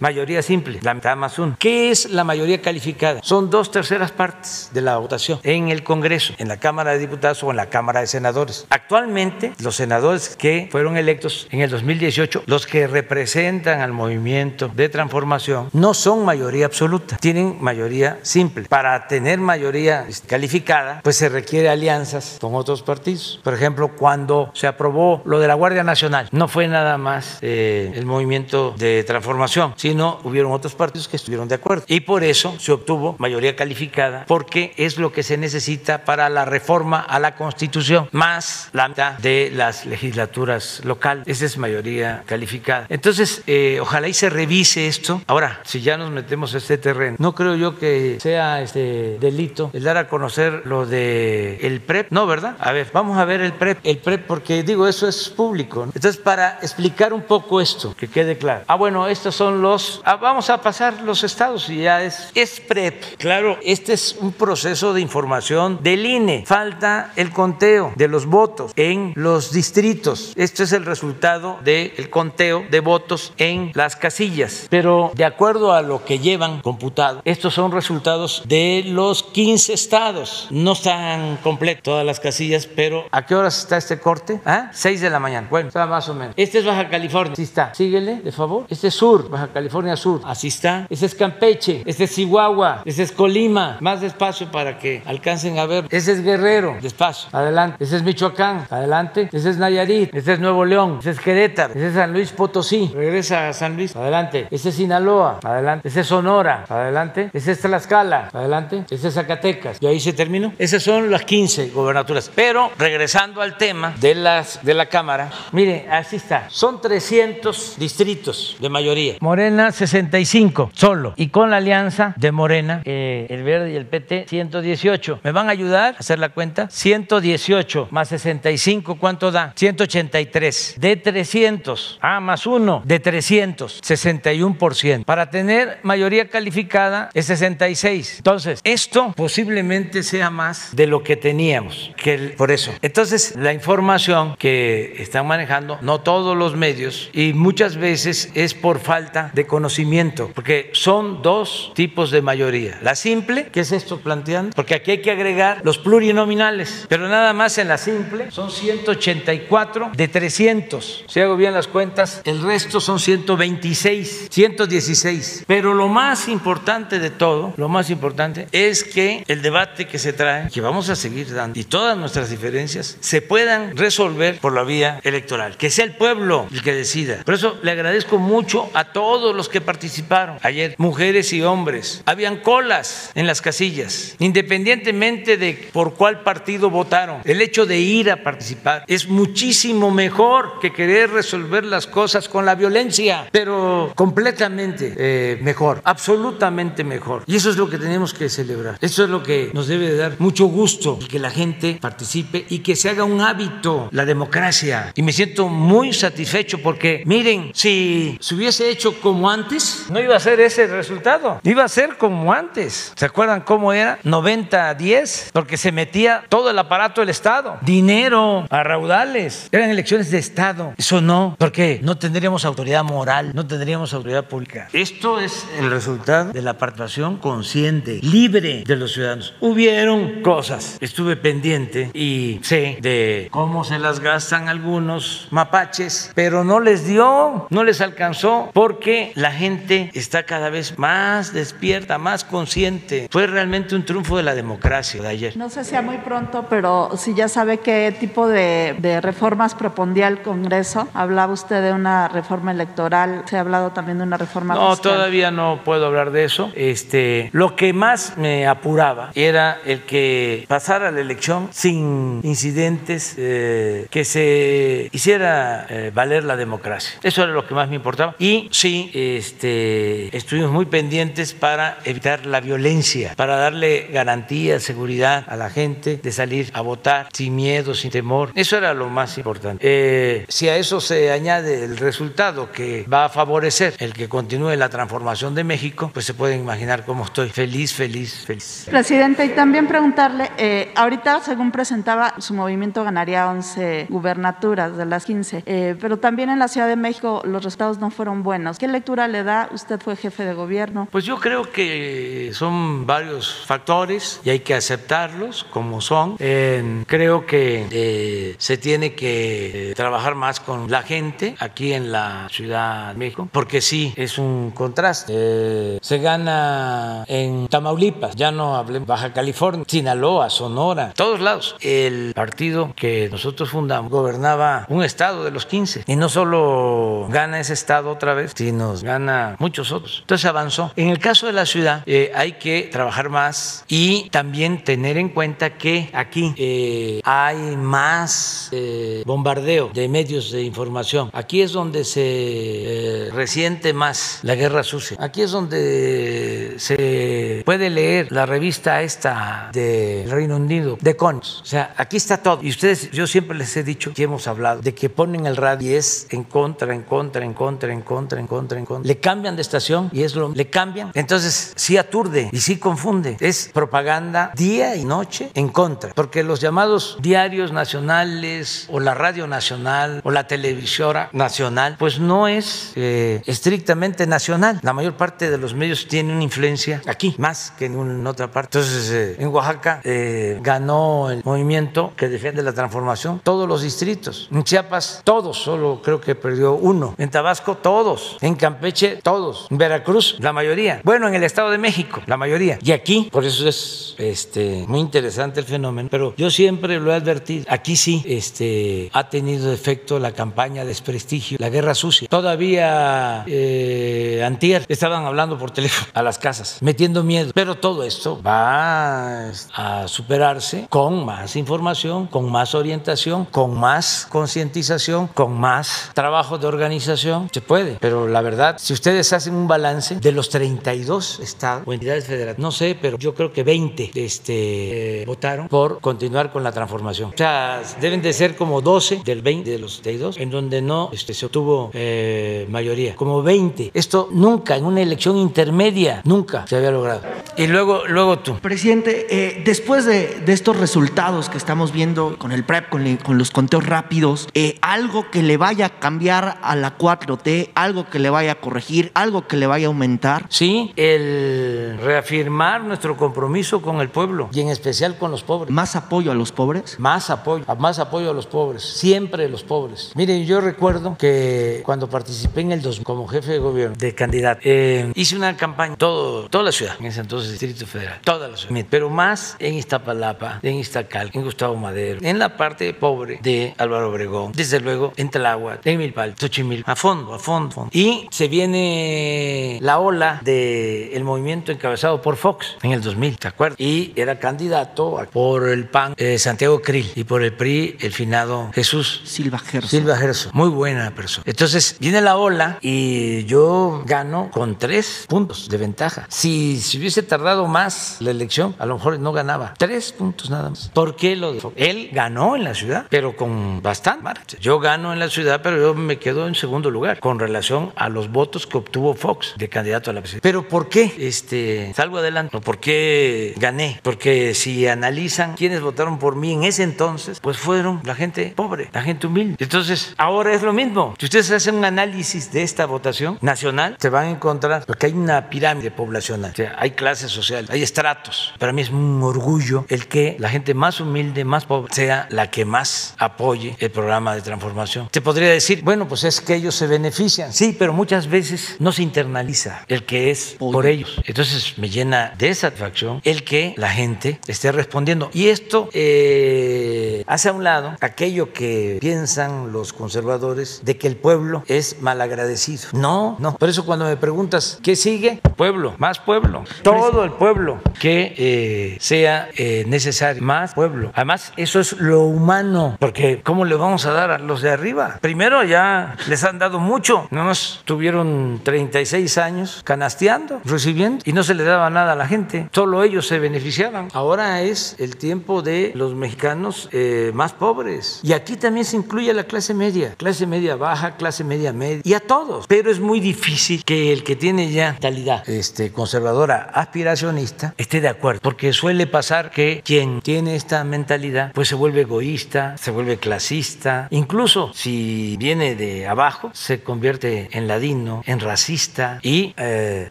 Mayoría simple, la mitad más uno. ¿Qué es la mayoría calificada. Son dos terceras partes de la votación en el Congreso, en la Cámara de Diputados o en la Cámara de Senadores. Actualmente, los senadores que fueron electos en el 2018, los que representan al movimiento de transformación, no son mayoría absoluta, tienen mayoría simple. Para tener mayoría calificada, pues se requiere alianzas con otros partidos. Por ejemplo, cuando se aprobó lo de la Guardia Nacional, no fue nada más eh, el movimiento de transformación, sino hubieron otros partidos que estuvieron de acuerdo. Y por eso se obtuvo mayoría calificada, porque es lo que se necesita para la reforma a la Constitución, más la mitad de las legislaturas locales. Esa es mayoría calificada. Entonces, eh, ojalá y se revise esto. Ahora, si ya nos metemos a este terreno, no creo yo que sea este delito el dar a conocer lo de el PREP. No, ¿verdad? A ver, vamos a ver el PREP. El PREP, porque digo, eso es público. Entonces, para explicar un poco esto, que quede claro. Ah, bueno, estos son los... Ah, vamos a pasar los estados y ya es, es PREP. Claro, este es un proceso de información del INE. Falta el conteo de los votos en los distritos. Esto es el resultado del conteo de votos en las casillas. Pero de acuerdo a lo que llevan computado, estos son resultados de los 15 estados. No están completos todas las casillas, pero ¿a qué horas está este corte? ¿Ah? 6 de la mañana. Bueno, está más o menos. Este es Baja California. Sí está. Síguele, de favor. Este es Sur, Baja California Sur. Así está. Este es Campeche. Este es Chihuahua. Este es Colima. Más despacio para que alcancen a ver. Ese es Guerrero. Despacio. Adelante. Ese es Michoacán. Adelante. Ese es Nayarit. Ese es Nuevo León. Ese es Querétaro. Ese es San Luis Potosí. Regresa a San Luis. Adelante. Ese es Sinaloa. Adelante. Ese es Sonora. Adelante. Ese es Tlaxcala. Adelante. Ese es Zacatecas. Y ahí se terminó. Esas son las 15 gobernaturas. Pero regresando al tema de, las, de la Cámara, mire, así está. Son 300 distritos de mayoría. Morena 65 solo. Y con la alianza de Morena, eh, el Verde y el PT 118. ¿Me van a ayudar a hacer la cuenta? 118 más 65, ¿cuánto da? 183. De 300. Ah, más uno. De 300. 61%. Para tener mayoría calificada es 66. Entonces, esto posiblemente sea más de lo que teníamos. Que por eso. Entonces, la información que están manejando, no todos los medios, y muchas veces es por falta de conocimiento, porque son dos tipos de mayoría. La simple, que es esto planteando, porque aquí hay que agregar los plurinominales, pero nada más en la simple son 184 de 300. Si hago bien las cuentas, el resto son 126, 116. Pero lo más importante de todo, lo más importante es que el debate que se trae, que vamos a seguir dando, y todas nuestras diferencias se puedan resolver por la vía electoral, que sea el pueblo el que decida. Por eso le agradezco mucho a todos los que participaron ayer, mujeres y hombres. Habían colas en las casillas, independientemente de por cuál partido votaron. El hecho de ir a participar es muchísimo mejor que querer resolver las cosas con la violencia, pero completamente eh, mejor, absolutamente mejor. Y eso es lo que tenemos que celebrar. Eso es lo que nos debe de dar mucho gusto, que la gente participe y que se haga un hábito la democracia. Y me siento muy satisfecho porque, miren, si se hubiese hecho como antes, no iba a ser ese el resultado. Iba a ser como antes. ¿Se acuerdan cómo era? 90 a 10, porque se metía todo el aparato del Estado, dinero a raudales. Eran elecciones de Estado. Eso no, porque no tendríamos autoridad moral, no tendríamos autoridad pública. Esto es el resultado de la participación consciente, libre de los ciudadanos. Hubieron cosas, estuve pendiente y sé de cómo se las gastan algunos mapaches, pero no les dio, no les alcanzó, porque la gente está cada vez más despierta, más consciente. Fue realmente un triunfo de la democracia de ayer. No sé si a muy pronto, pero si ya sabe qué tipo de, de reformas propondría el Congreso. Hablaba usted de una reforma electoral, se ha hablado también de una reforma No, fiscal. todavía no puedo hablar de eso. Este, lo que más me apuraba era el que pasara la elección sin incidentes, eh, que se hiciera eh, valer la democracia. Eso era lo que más me importaba. Y sí, este, estuvimos muy pendientes para evitar la violencia, para darle garantía, seguridad a la gente de salir a votar sin miedo, sin temor. Eso era lo más importante. Eh, si a eso se añade el resultado que va a favorecer el que continúe la transformación de México, pues se pueden imaginar cómo estoy. Feliz, feliz, feliz. Presidente, y también preguntarle, eh, ahorita según presentaba, su movimiento ganaría 11 gubernaturas de las 15, eh, pero también en la Ciudad de México los resultados no fueron buenos. ¿Qué lectura le da? Usted fue jefe de gobierno. Pues yo creo que son varios factores y hay que aceptarlos como son. Eh, creo que eh, se tiene que eh, trabajar más con la gente aquí en la Ciudad de México, porque sí, es un contraste. se gana en Tamaulipas, ya no hablé Baja California, Sinaloa, Sonora, todos lados. El partido que nosotros fundamos gobernaba un estado de los 15 y no solo gana ese estado otra vez, sino gana muchos otros. Entonces avanzó. En el caso de la ciudad eh, hay que trabajar más y también tener en cuenta que aquí eh, hay más eh, bombardeo de medios de información. Aquí es donde se resiente más la guerra sucia. Aquí es donde se puede leer la revista esta del Reino Unido, de Cons. O sea, aquí está todo. Y ustedes, yo siempre les he dicho que hemos hablado de que ponen el radio y es en contra, en contra, en contra, en contra, en contra, en contra. Le cambian de estación y es lo le cambian. Entonces, sí aturde y sí confunde. Es propaganda día y noche en contra, porque los llamados diarios nacionales o la radio nacional o la televisora nacional, pues no es eh, estrictamente nacional. La mayor parte de los medios tienen una influencia aquí, más que en, otra parte. Entonces, eh, en Oaxaca eh, ganó el movimiento que defiende la transformación todos los distritos. En Chiapas, todos, solo creo que perdió uno. En Tabasco, todos. En Campeche, todos. En Veracruz, la mayoría. Bueno, en el Estado de México, la mayoría. Y aquí, por eso es este, muy interesante el fenómeno, pero yo siempre lo he advertido. Aquí sí este, ha tenido efecto la campaña de desprestigio, la guerra sucia. Todavía eh, antier estaban hablando por teléfono a las casas, metiendo miedo. Pero todo esto va a superarse con más información, con más orientación, con más concientización, con más trabajo de organización. Se puede, pero la verdad, si ustedes hacen un balance de los 32 estados o entidades federales, no sé, pero yo creo que 20 este, eh, votaron por continuar con la transformación. O sea, deben de ser como 12 del 20 de los 32 en donde no este, se obtuvo eh, mayoría, como 20. Esto nunca en una elección intermedia, nunca se había logrado. Y luego, luego tú. Presidente, eh, después de, de, estos resultados que estamos viendo con el PREP, con, le, con los conteos rápidos, algo que le vaya a cambiar a la 4T, algo que le vaya a corregir, algo que le vaya a aumentar. Sí, el reafirmar nuestro compromiso con el pueblo y en especial con los pobres. ¿Más apoyo a los pobres? Más apoyo, más apoyo a los pobres, siempre los pobres. Miren, yo recuerdo que cuando participé en el 2000 como jefe de gobierno, de candidato, eh, hice una campaña, todo, toda la ciudad, en ese entonces Distrito Federal, toda la ciudad, pero más en Iztapalapa, en Iztacal, en Gustavo Madero, en la parte pobre de Álvaro Obregón, desde luego en Tláhuac, en Milpal, Xochimilco, a fondo, a fondo, a fondo. Y se viene la ola del movimiento encabezado por Fox en el 2000, ¿te acuerdas? Y era candidato por el PAN eh, Santiago Krill y por el PRI el finado Jesús Silva Gerso. Silva Gerso, muy buena persona. Entonces viene la ola y yo gano con tres puntos de ventaja. Si se hubiese tardado más la elección, a lo mejor no ganaba. Tres puntos nada más. ¿Por qué lo de Fox? Él ganó en la ciudad, pero con bastante marcha. Yo gano en la ciudad, pero yo me quedo en segundo lugar con relación a los votos que obtuvo Fox de candidato a la presidencia. Pero ¿por qué este, salgo adelante? ¿Por qué gané? Porque si analizan quiénes votaron por mí en ese entonces, pues fueron la gente pobre, la gente humilde. Entonces, ahora es lo mismo. Si ustedes hacen un análisis de esta votación nacional, se van a encontrar que hay una pirámide poblacional. O sea, hay clases sociales, hay estratos. Para mí es un orgullo el que la gente más humilde, más pobre, sea la que más apoye el programa de transformación. Se podría decir, bueno, pues es que ellos se benefician. Sí, pero muchas veces no se internaliza el que es por ellos. Entonces me llena de satisfacción el que la gente esté respondiendo. Y esto eh, hace a un lado aquello que piensan los conservadores de que el pueblo es malagradecido. No, no. Por eso cuando me preguntas, ¿qué sigue? Pueblo, más pueblo. Todo el pueblo que eh, sea eh, necesario. Más pueblo. Además, eso es lo humano. Porque ¿cómo le vamos a dar a los de arriba? Primero ya les han dado mucho. No tuvieron 36 años canasteando, recibiendo, y no se le daba nada a la gente. Solo ellos se beneficiaban. Ahora es el tiempo de los mexicanos eh, más pobres. Y aquí también se incluye a la clase media, clase media baja, clase media media, y a todos. Pero es muy difícil que el que tiene ya mentalidad este, conservadora aspiracionista esté de acuerdo, porque suele pasar que quien tiene esta mentalidad pues se vuelve egoísta, se vuelve clasista, incluso si viene de abajo se convierte en ladino, en racista y eh,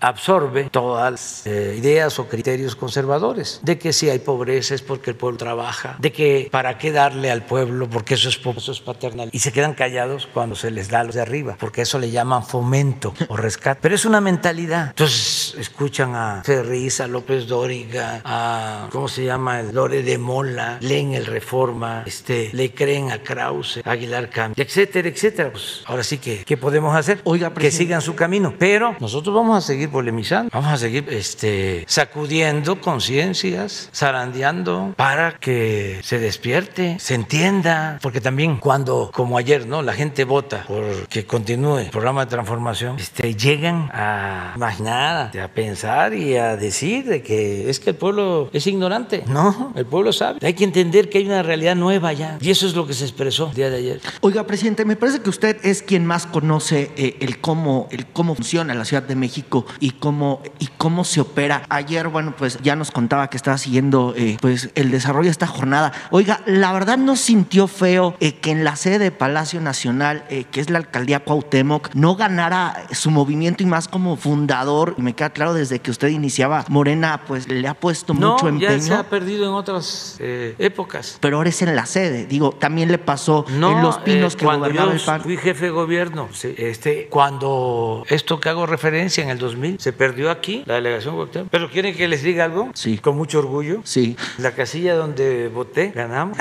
absorbe todas las eh, ideas o criterios conservadores de que si hay pobreza es porque el pueblo trabaja, de que para qué darle al pueblo porque eso es, eso es paternal y se quedan callados cuando se les da a los de arriba, porque eso le llaman fomento o rescate. Pero es una mentalidad. Entonces escuchan a Ferriz, a López Dóriga, a ¿cómo se llama? Lore de Mola, leen el Reforma, este, le creen a Krause, a Aguilar Camp, etcétera, etcétera. Pues ahora sí que ¿qué podemos hacer? Oiga, que sigan su camino. Pero nosotros vamos a seguir polemizando, vamos a seguir este, sacudiendo conciencias, zarandeando para que se despierte, se entienda, porque también cuando, como ayer, ¿no? La gente vota por que continúe el programa de transformación, este, llegan a imaginar, a pensar y a decir de que es que el pueblo es ignorante. No, el pueblo sabe. Hay que entender que hay una realidad nueva ya. Y eso es lo que se expresó el día de ayer. Oiga, presidente, me parece que usted es quien más conoce eh, el, cómo, el cómo funciona la Ciudad de México y cómo, y cómo se opera. Ayer, bueno, pues ya nos contaba que estaba siguiendo eh, pues el desarrollo de esta jornada. Oiga, la verdad no sintió feo eh, que en la sede de Palacio Nacional, que es la alcaldía Cuauhtémoc, no ganara su movimiento y más como fundador. Y me queda claro desde que usted iniciaba Morena, pues le ha puesto mucho empeño. Ya se ha perdido en otras épocas. Pero ahora es en la sede. Digo, también le pasó en Los Pinos que cuando yo fui jefe de gobierno, este, cuando esto que hago referencia en el 2000 se perdió aquí, la delegación Cuauhtémoc. Pero quieren que les diga algo, sí, con mucho orgullo. Sí. La casilla donde voté ganamos.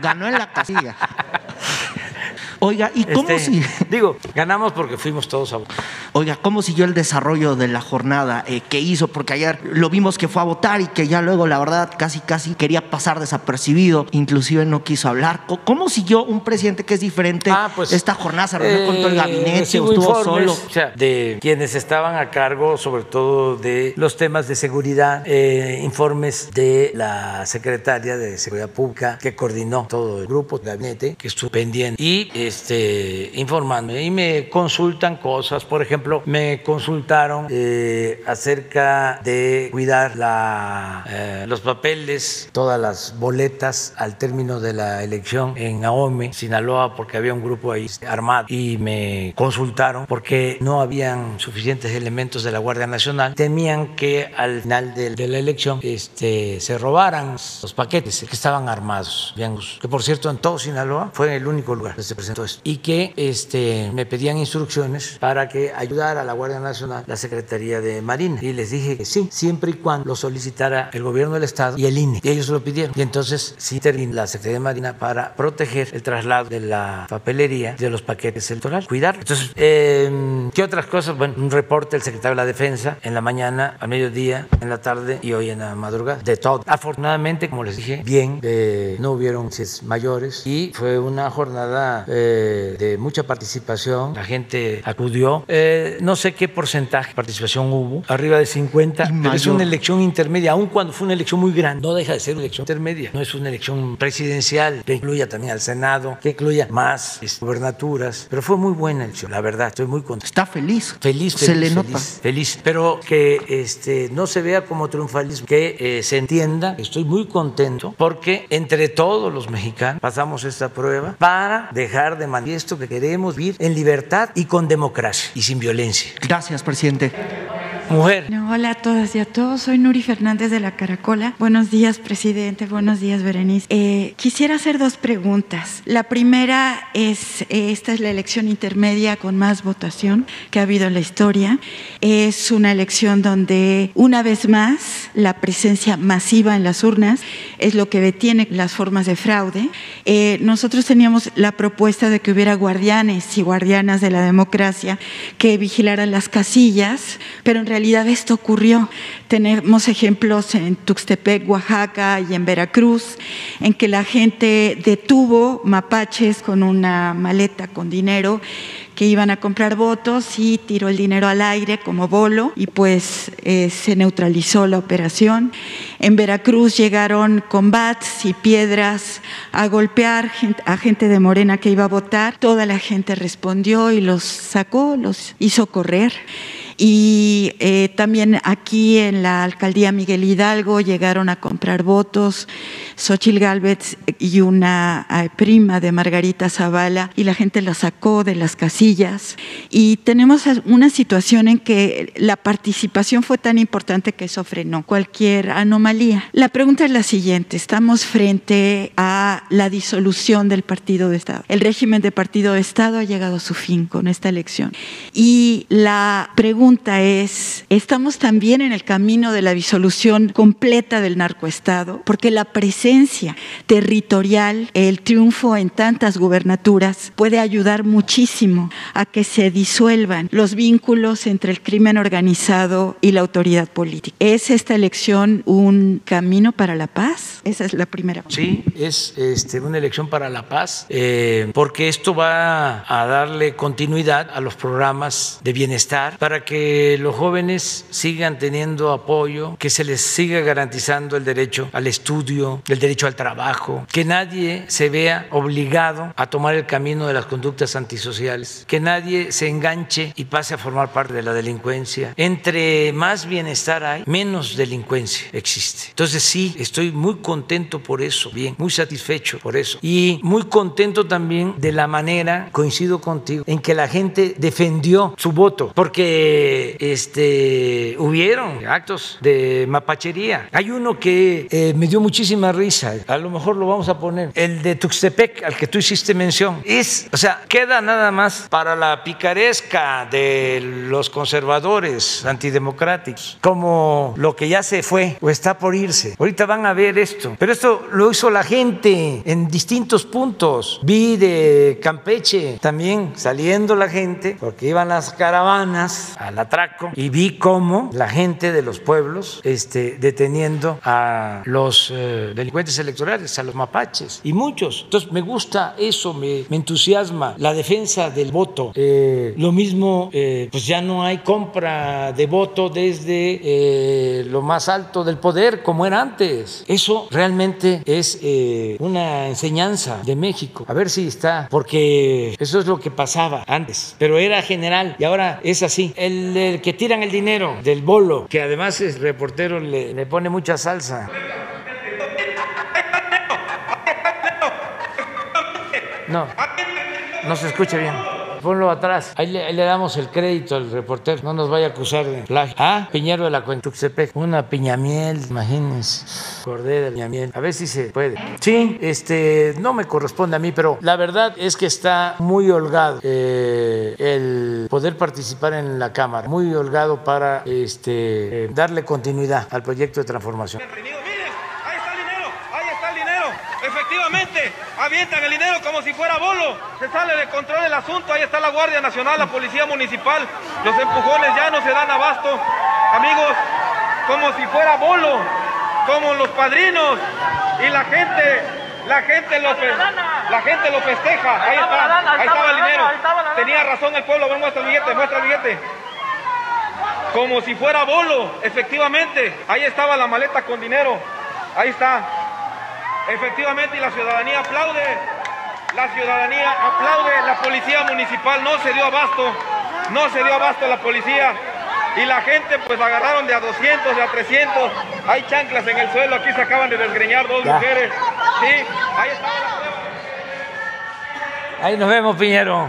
Ganó en la casilla. (laughs) Oiga, ¿y cómo Este, si.? Digo, ganamos porque fuimos todos a votar. Oiga, ¿cómo siguió el desarrollo de la jornada eh, que hizo? Porque ayer lo vimos que fue a votar y que ya luego, la verdad, casi casi quería pasar desapercibido, inclusive no quiso hablar. ¿Cómo siguió un presidente que es diferente Ah, pues, esta jornada? ¿Se reunió con todo el Eh, gabinete o estuvo solo? O sea, de quienes estaban a cargo, sobre todo de los temas de seguridad, eh, informes de la secretaria de Seguridad Pública que coordinó todo el grupo de gabinete que estuvo pendiente y este, informándome. Y me consultan cosas, por ejemplo, me consultaron eh, acerca de cuidar eh, los papeles, todas las boletas al término de la elección en Ahome, Sinaloa, porque había un grupo ahí armado y me consultaron porque no habían suficientes elementos de la Guardia Nacional. Temían que al final de, la elección este, se robaran los paquetes que estaban armados. Que por cierto, en todo Sinaloa fue el único lugar donde se presentó esto. Y que este, me pedían instrucciones para que ayudara a la Guardia Nacional la Secretaría de Marina. Y les dije que sí, siempre y cuando lo solicitara el gobierno del Estado y el INE. Y ellos lo pidieron. Y entonces sí intervino la Secretaría de Marina para proteger el traslado de la papelería de los paquetes electorales, cuidar. Entonces, eh, ¿qué otras cosas? Bueno, un reporte del secretario de la Defensa en la mañana, a mediodía, en la tarde y hoy en la madrugada. De todo. Afortunadamente, como les dije, bien, eh, no hubieron mayores y fue una jornada eh, de mucha participación. La gente acudió. Eh, no sé qué porcentaje de participación hubo, arriba de 50, pero es una elección intermedia, aun cuando fue una elección muy grande, no deja de ser una elección intermedia. No es una elección presidencial que incluya también al Senado, que incluya más gubernaturas, pero fue muy buena elección, la verdad, estoy muy contento. Está feliz. Feliz, Se feliz, le feliz, nota. feliz. Pero que este, no se vea como triunfalismo, que eh, se entienda. Estoy muy contento porque entre todos los mexicanos pasamos esta prueba para dejar de manifiesto que queremos vivir en libertad y con democracia y sin violencia. Gracias, presidente. Mujer. Hola a todas y a todos. Soy Nuri Fernández de la Caracola. Buenos días, presidente. Buenos días, Berenice. Eh, quisiera hacer dos preguntas. La primera es, eh, esta es la elección intermedia con más votación que ha habido en la historia. Es una elección donde, una vez más, la presencia masiva en las urnas es lo que detiene las formas de fraude. Eh, nosotros teníamos la propuesta de que hubiera guardianes y guardianas de la democracia que vigilaran las casillas, pero en realidad esto ocurrió. Tenemos ejemplos en Tuxtepec, Oaxaca y en Veracruz, en que la gente detuvo mapaches con una maleta con dinero que iban a comprar votos y tiró el dinero al aire como bolo y pues eh, se neutralizó la operación. En Veracruz llegaron combats y piedras a golpear a gente de Morena que iba a votar. Toda la gente respondió y los sacó, los hizo correr. Y eh, también aquí en la alcaldía Miguel Hidalgo llegaron a comprar votos Xochil Gálvez y una eh, prima de Margarita Zavala y la gente la sacó de las casillas y tenemos una situación en que la participación fue tan importante que eso frenó cualquier anomalía. La pregunta es la siguiente, estamos frente a la disolución del partido de Estado. El régimen de partido de Estado ha llegado a su fin con esta elección y la pregunta es, ¿estamos también en el camino de la disolución completa del narcoestado? Porque la presencia territorial, el triunfo en tantas gubernaturas puede ayudar muchísimo a que se disuelvan los vínculos entre el crimen organizado y la autoridad política. ¿Es esta elección un camino para la paz? Esa es la primera. Sí, es este, una elección para la paz, eh, porque esto va a darle continuidad a los programas de bienestar para que los jóvenes sigan teniendo apoyo, que se les siga garantizando el derecho al estudio, el derecho al trabajo, que nadie se vea obligado a tomar el camino de las conductas antisociales, que nadie se enganche y pase a formar parte de la delincuencia. Entre más bienestar hay, menos delincuencia existe. Entonces sí, estoy muy contento por eso, bien, muy satisfecho por eso. Y muy contento también de la manera, coincido contigo, en que la gente defendió su voto, porque este, hubieron actos de mapachería. Hay uno que eh, me dio muchísima risa a lo mejor lo vamos a poner, el de Tuxtepec, al que tú hiciste mención, es, o sea, queda nada más para la picaresca de los conservadores antidemocráticos, como lo que ya se fue o está por irse. Ahorita van a ver esto, pero esto lo hizo la gente en distintos puntos. Vi de Campeche también saliendo la gente, porque iban las caravanas al atraco, y vi cómo la gente de los pueblos este, deteniendo a los eh, delincuentes electorales, a los mapaches y muchos. Entonces me gusta eso, me, entusiasma la defensa del voto. Eh, lo mismo, eh, pues ya no hay compra de voto desde lo más alto del poder como era antes. Eso realmente es una enseñanza de México. A ver si está, porque eso es lo que pasaba antes, pero era general y ahora es así. El, que tiran el dinero del bolo, que además es reportero, le, le pone mucha salsa. No, no se escucha bien. Ponlo atrás. Ahí le, damos el crédito al reportero. No nos vaya a acusar de plagio. Ah, Piñero de la Cuentuxepec. Una piñamiel, imagínense. Cordera de piñamiel. A ver si se puede. Sí, este, no me corresponde a mí, pero la verdad es que está muy holgado eh, el poder participar en la Cámara. Muy holgado para este, eh, darle continuidad al proyecto de transformación. Avientan el dinero como si fuera bolo, se sale de control el asunto, ahí está la Guardia Nacional, la Policía Municipal, los empujones ya no se dan abasto, amigos, como si fuera bolo, como los padrinos. Y la gente, la gente lo, la gente lo festeja, ahí está, ahí estaba el dinero, tenía razón el pueblo, ven muestra el billete, muestra el billete. Como si fuera bolo, efectivamente, ahí estaba la maleta con dinero, ahí está, Efectivamente, y la ciudadanía aplaude. La ciudadanía aplaude. La policía municipal no se dio abasto. No se dio abasto la policía. Y la gente pues agarraron de a 200, de a 300. Hay chanclas en el suelo. Aquí se acaban de desgreñar dos mujeres. Sí, ahí está la prueba. Ahí nos vemos, Piñero.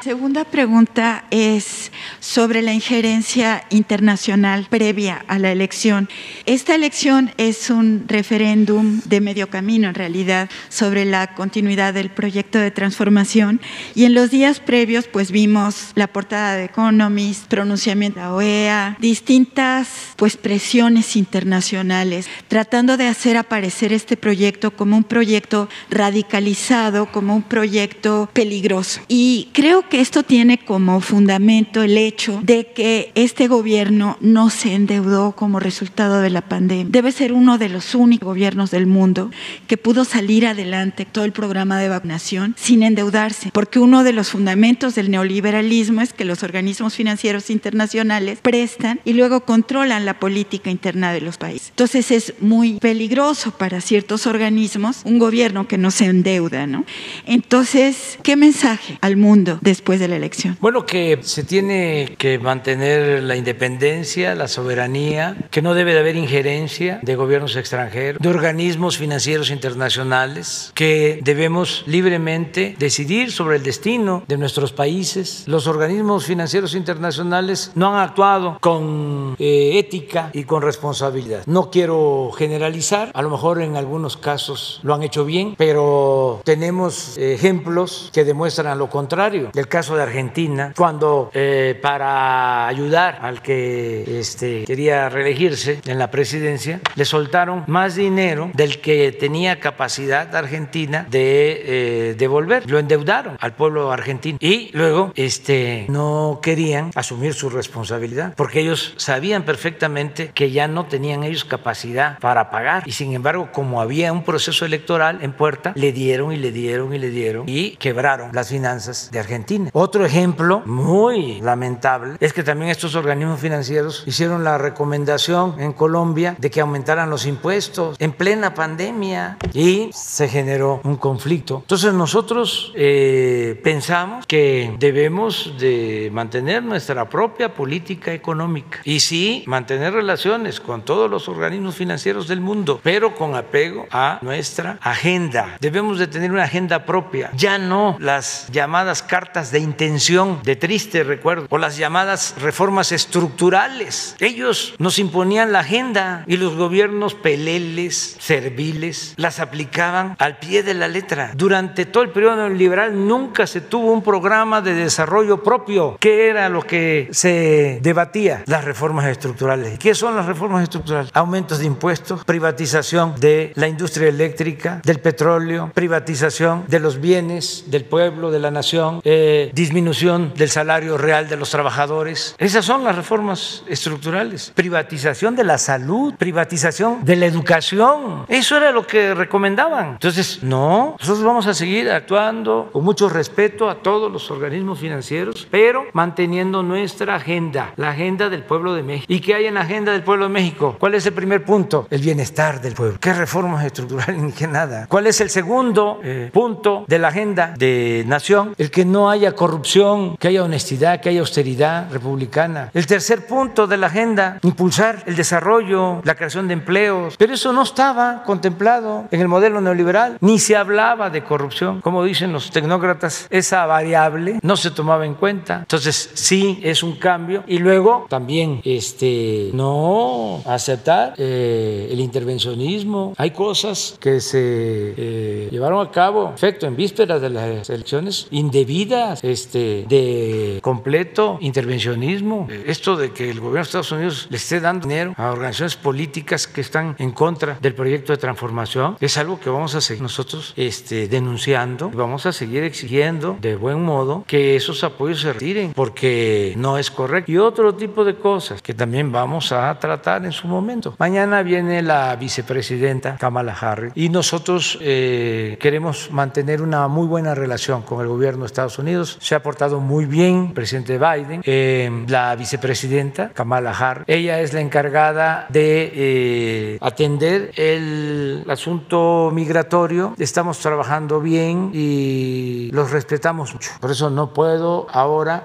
Segunda pregunta es sobre la injerencia internacional previa a la elección. Esta elección es un referéndum de medio camino, en realidad, sobre la continuidad del proyecto de transformación. Y en los días previos, pues vimos la portada de Economist, pronunciamiento de la OEA, distintas pues, presiones internacionales, tratando de hacer aparecer este proyecto como un proyecto radicalizado, como un proyecto peligroso. Y creo que esto tiene como fundamento el hecho de que este gobierno no se endeudó como resultado de la pandemia. Debe ser uno de los únicos gobiernos del mundo que pudo salir adelante todo el programa de vacunación sin endeudarse, porque uno de los fundamentos del neoliberalismo es que los organismos financieros internacionales prestan y luego controlan la política interna de los países. Entonces es muy peligroso para ciertos organismos un gobierno que no se endeuda, ¿no? Entonces, ¿qué mensaje al mundo después de la elección? Bueno, que se tiene que mantener la independencia, la soberanía, que no debe de haber injerencia de gobiernos extranjeros, de organismos financieros internacionales, que debemos libremente decidir sobre el destino de nuestros países. Los organismos financieros internacionales no han actuado con eh, ética y con responsabilidad. No quiero generalizar, a lo mejor en algunos casos lo han hecho bien, pero tenemos ejemplos que demuestran lo contrario. El caso de Argentina, cuando eh, para ayudar al que este, quería reelegirse en la presidencia, le soltaron más dinero del que tenía capacidad Argentina de eh, devolver. Lo endeudaron al pueblo argentino y luego este, no querían asumir su responsabilidad porque ellos sabían perfectamente que ya no tenían ellos capacidad para pagar y sin embargo como había un proceso electoral en puerta, le dieron y le dieron y le dieron y quebraron las finanzas de Argentina. Otro ejemplo muy lamentable es que también estos organismos financieros hicieron la recomendación en Colombia de que aumentaran los impuestos en plena pandemia y se generó un conflicto. Entonces nosotros eh, pensamos que debemos de mantener nuestra propia política económica y sí mantener relaciones con todos los organismos financieros del mundo, pero con apego a nuestra agenda. Debemos de tener una agenda propia, ya no las llamadas cartas de intención de triste recuerdo o las llamadas reformas estructurales. Ellos nos imponían la agenda y los gobiernos peleles, serviles, las aplicaban al pie de la letra. Durante todo el periodo liberal nunca se tuvo un programa de desarrollo propio. ¿Qué era lo que se debatía? Las reformas estructurales. ¿Qué son las reformas estructurales? Aumentos de impuestos, privatización de la industria eléctrica, del petróleo, privatización de los bienes del pueblo, de la nación, eh, disminución del salario real de los trabajadores. Esas son las reformas estructurales. Privatización de la salud, privatización de la educación. Eso era lo que recomendaban. Entonces, no, nosotros vamos a seguir actuando con mucho respeto a todos los organismos financieros, pero manteniendo nuestra agenda, la agenda del pueblo de México. ¿Y qué hay en la agenda del pueblo de México? ¿Cuál es el primer punto? El bienestar del pueblo. ¿Qué reformas estructurales (laughs) ni qué nada? ¿Cuál es el segundo eh, punto de la agenda de nación? El que no haya corrupción, que haya honestidad, que haya austeridad republicana. El tercer punto de la agenda, impulsar el desarrollo, la creación de empleos. Pero eso no estaba contemplado en el modelo neoliberal, ni se hablaba de corrupción. Como dicen los tecnócratas, esa variable no se tomaba en cuenta. Entonces, sí es un cambio. Y luego también este, no aceptar eh, el intervencionismo. Hay cosas que se eh, llevaron a cabo, efecto, en vísperas de las elecciones indebidas, este, de completo intervencionismo. Esto de que el gobierno de Estados Unidos le esté dando dinero a organizaciones políticas que están en contra del proyecto de transformación es algo que vamos a seguir nosotros este, denunciando, vamos a seguir exigiendo de buen modo que esos apoyos se retiren porque no es correcto. Y otro tipo de cosas que también vamos a tratar en su momento. Mañana viene la vicepresidenta Kamala Harris y nosotros eh, queremos mantener una muy buena relación con el gobierno de Estados Unidos. Se ha portado muy bien el presidente Biden, eh, la vicepresidenta Kamala Harris. Ella es la encargada de eh, atender el asunto migratorio. Estamos trabajando bien y los respetamos mucho. Por eso no puedo ahora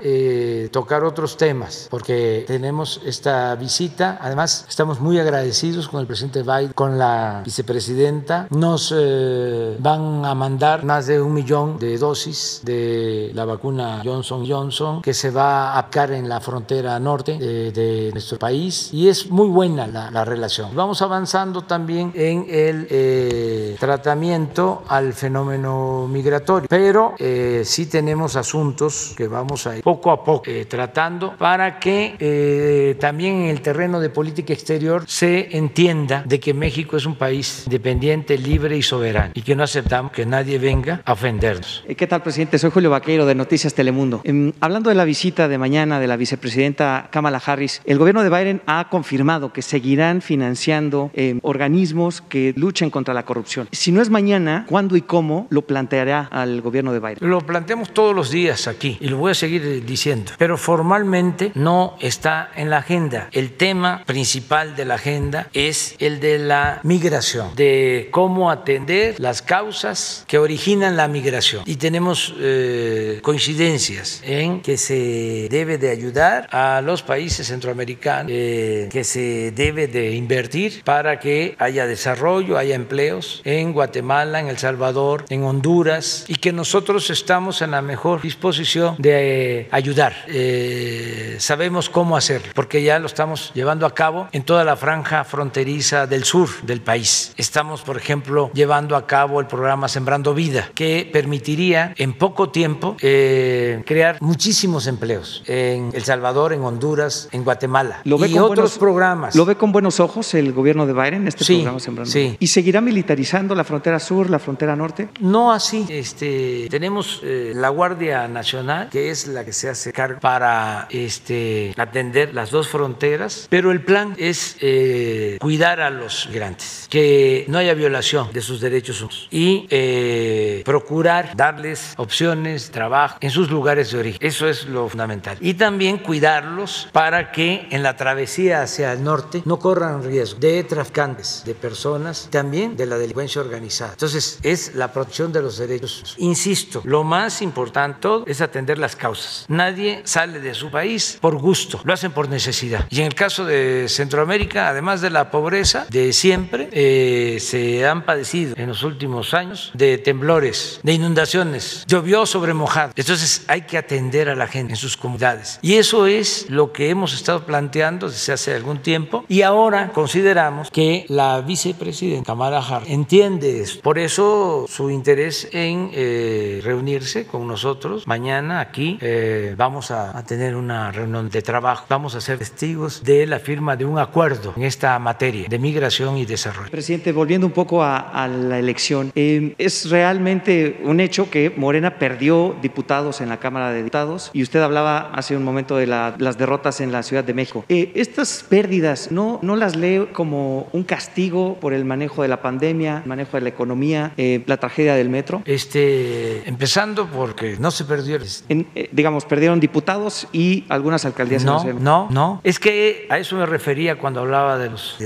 tocar otros temas porque tenemos esta visita. Además, estamos muy agradecidos con el presidente Biden, con la vicepresidenta. Nos eh, van a mandar más de un millón de dosis de la vacuna Johnson Johnson que se va a aplicar en la frontera norte de, nuestro país y es muy buena la, relación. Vamos avanzando también en el eh, tratamiento al fenómeno migratorio, pero eh, sí tenemos asuntos que vamos a ir poco a poco tratando para que también en el terreno de política exterior se entienda de que México es un país independiente, libre y soberano y que no aceptamos que nadie venga a ofendernos. Eh, ¿Qué tal, presidente? Soy Julio Vaqueiro de Noticias Telemundo. Em, hablando de la visita de mañana de la vicepresidenta Kamala Harris, el gobierno de Biden ha confirmado que seguirán financiando eh, organismos que luchen contra la corrupción. Si no es mañana, ¿cuándo y cómo lo planteará al gobierno de Biden? Lo planteamos todos los días aquí y lo voy a seguir diciendo, pero formalmente no está en la agenda. El tema principal de la agenda es el de la migración, de cómo atender las causas que originan la migración. Y tenemos eh, coincidencias en que se debe de ayudar a los países centroamericanos, eh, que se debe de invertir para que haya desarrollo, haya empleos en Guatemala, en El Salvador, en Honduras y que nosotros estamos en la mejor disposición de eh, ayudar. Eh, sabemos cómo hacerlo porque ya lo estamos llevando a cabo en toda la franja fronteriza del sur del país. Estamos, por ejemplo, llevando a cabo el programa Sembrando Vida que permitiría en poco tiempo eh, crear muchísimos empleos en El Salvador, en Honduras, en Guatemala ¿Lo ve y con otros buenos- programas. ¿Lo ve con buenos ojos el gobierno de Biden, este Sí, programa Sembrando? sí. ¿Y seguirá militarizando la frontera sur, la frontera norte? No así. Este, tenemos eh, la Guardia Nacional, que es la que se hace cargo para este, atender las dos fronteras, pero el plan es eh, cuidar a los migrantes, que no haya violación de sus derechos humanos y eh, procurar darles opciones, trabajo en sus lugares de origen. Eso es lo fundamental. Y también cuidarlos para que en la travesía hacia el norte no corran riesgo de traficantes de personas, también de la delincuencia organizada. Entonces, es la protección de los derechos. Insisto, lo más importante todo es atender las causas. Nadie sale de su país por gusto, lo hacen por necesidad. Y en el caso de Centroamérica, además de la pobreza de siempre, eh, se han padecido en los últimos años de temblores, de inundaciones, llovió sobre mojado. Entonces, hay que atender a la gente en sus comunidades. Y eso es lo que hemos estado planteando desde hace algún tiempo. Y ahora consideramos que la vicepresidenta Kamala Harris entiende eso. Por eso su interés en eh, reunirse con nosotros mañana aquí. eh, vamos a, a tener una reunión de trabajo. Vamos a ser testigos de la firma de un acuerdo en esta materia de migración y desarrollo. Presidente, volviendo un poco a, a la elección, eh, es realmente un hecho que Morena perdió diputados en la Cámara de Diputados y usted hablaba hace un momento de la- las derrotas en la Ciudad de México. Eh, estas pérdidas, ¿no, ¿no las lee como un castigo por el manejo de la pandemia, el manejo de la economía, eh, la tragedia del metro? Este, empezando porque no se perdió. En, eh, digamos, perdieron diputados y algunas alcaldías en No, México. no, no. Es que a eso me refería cuando hablaba de los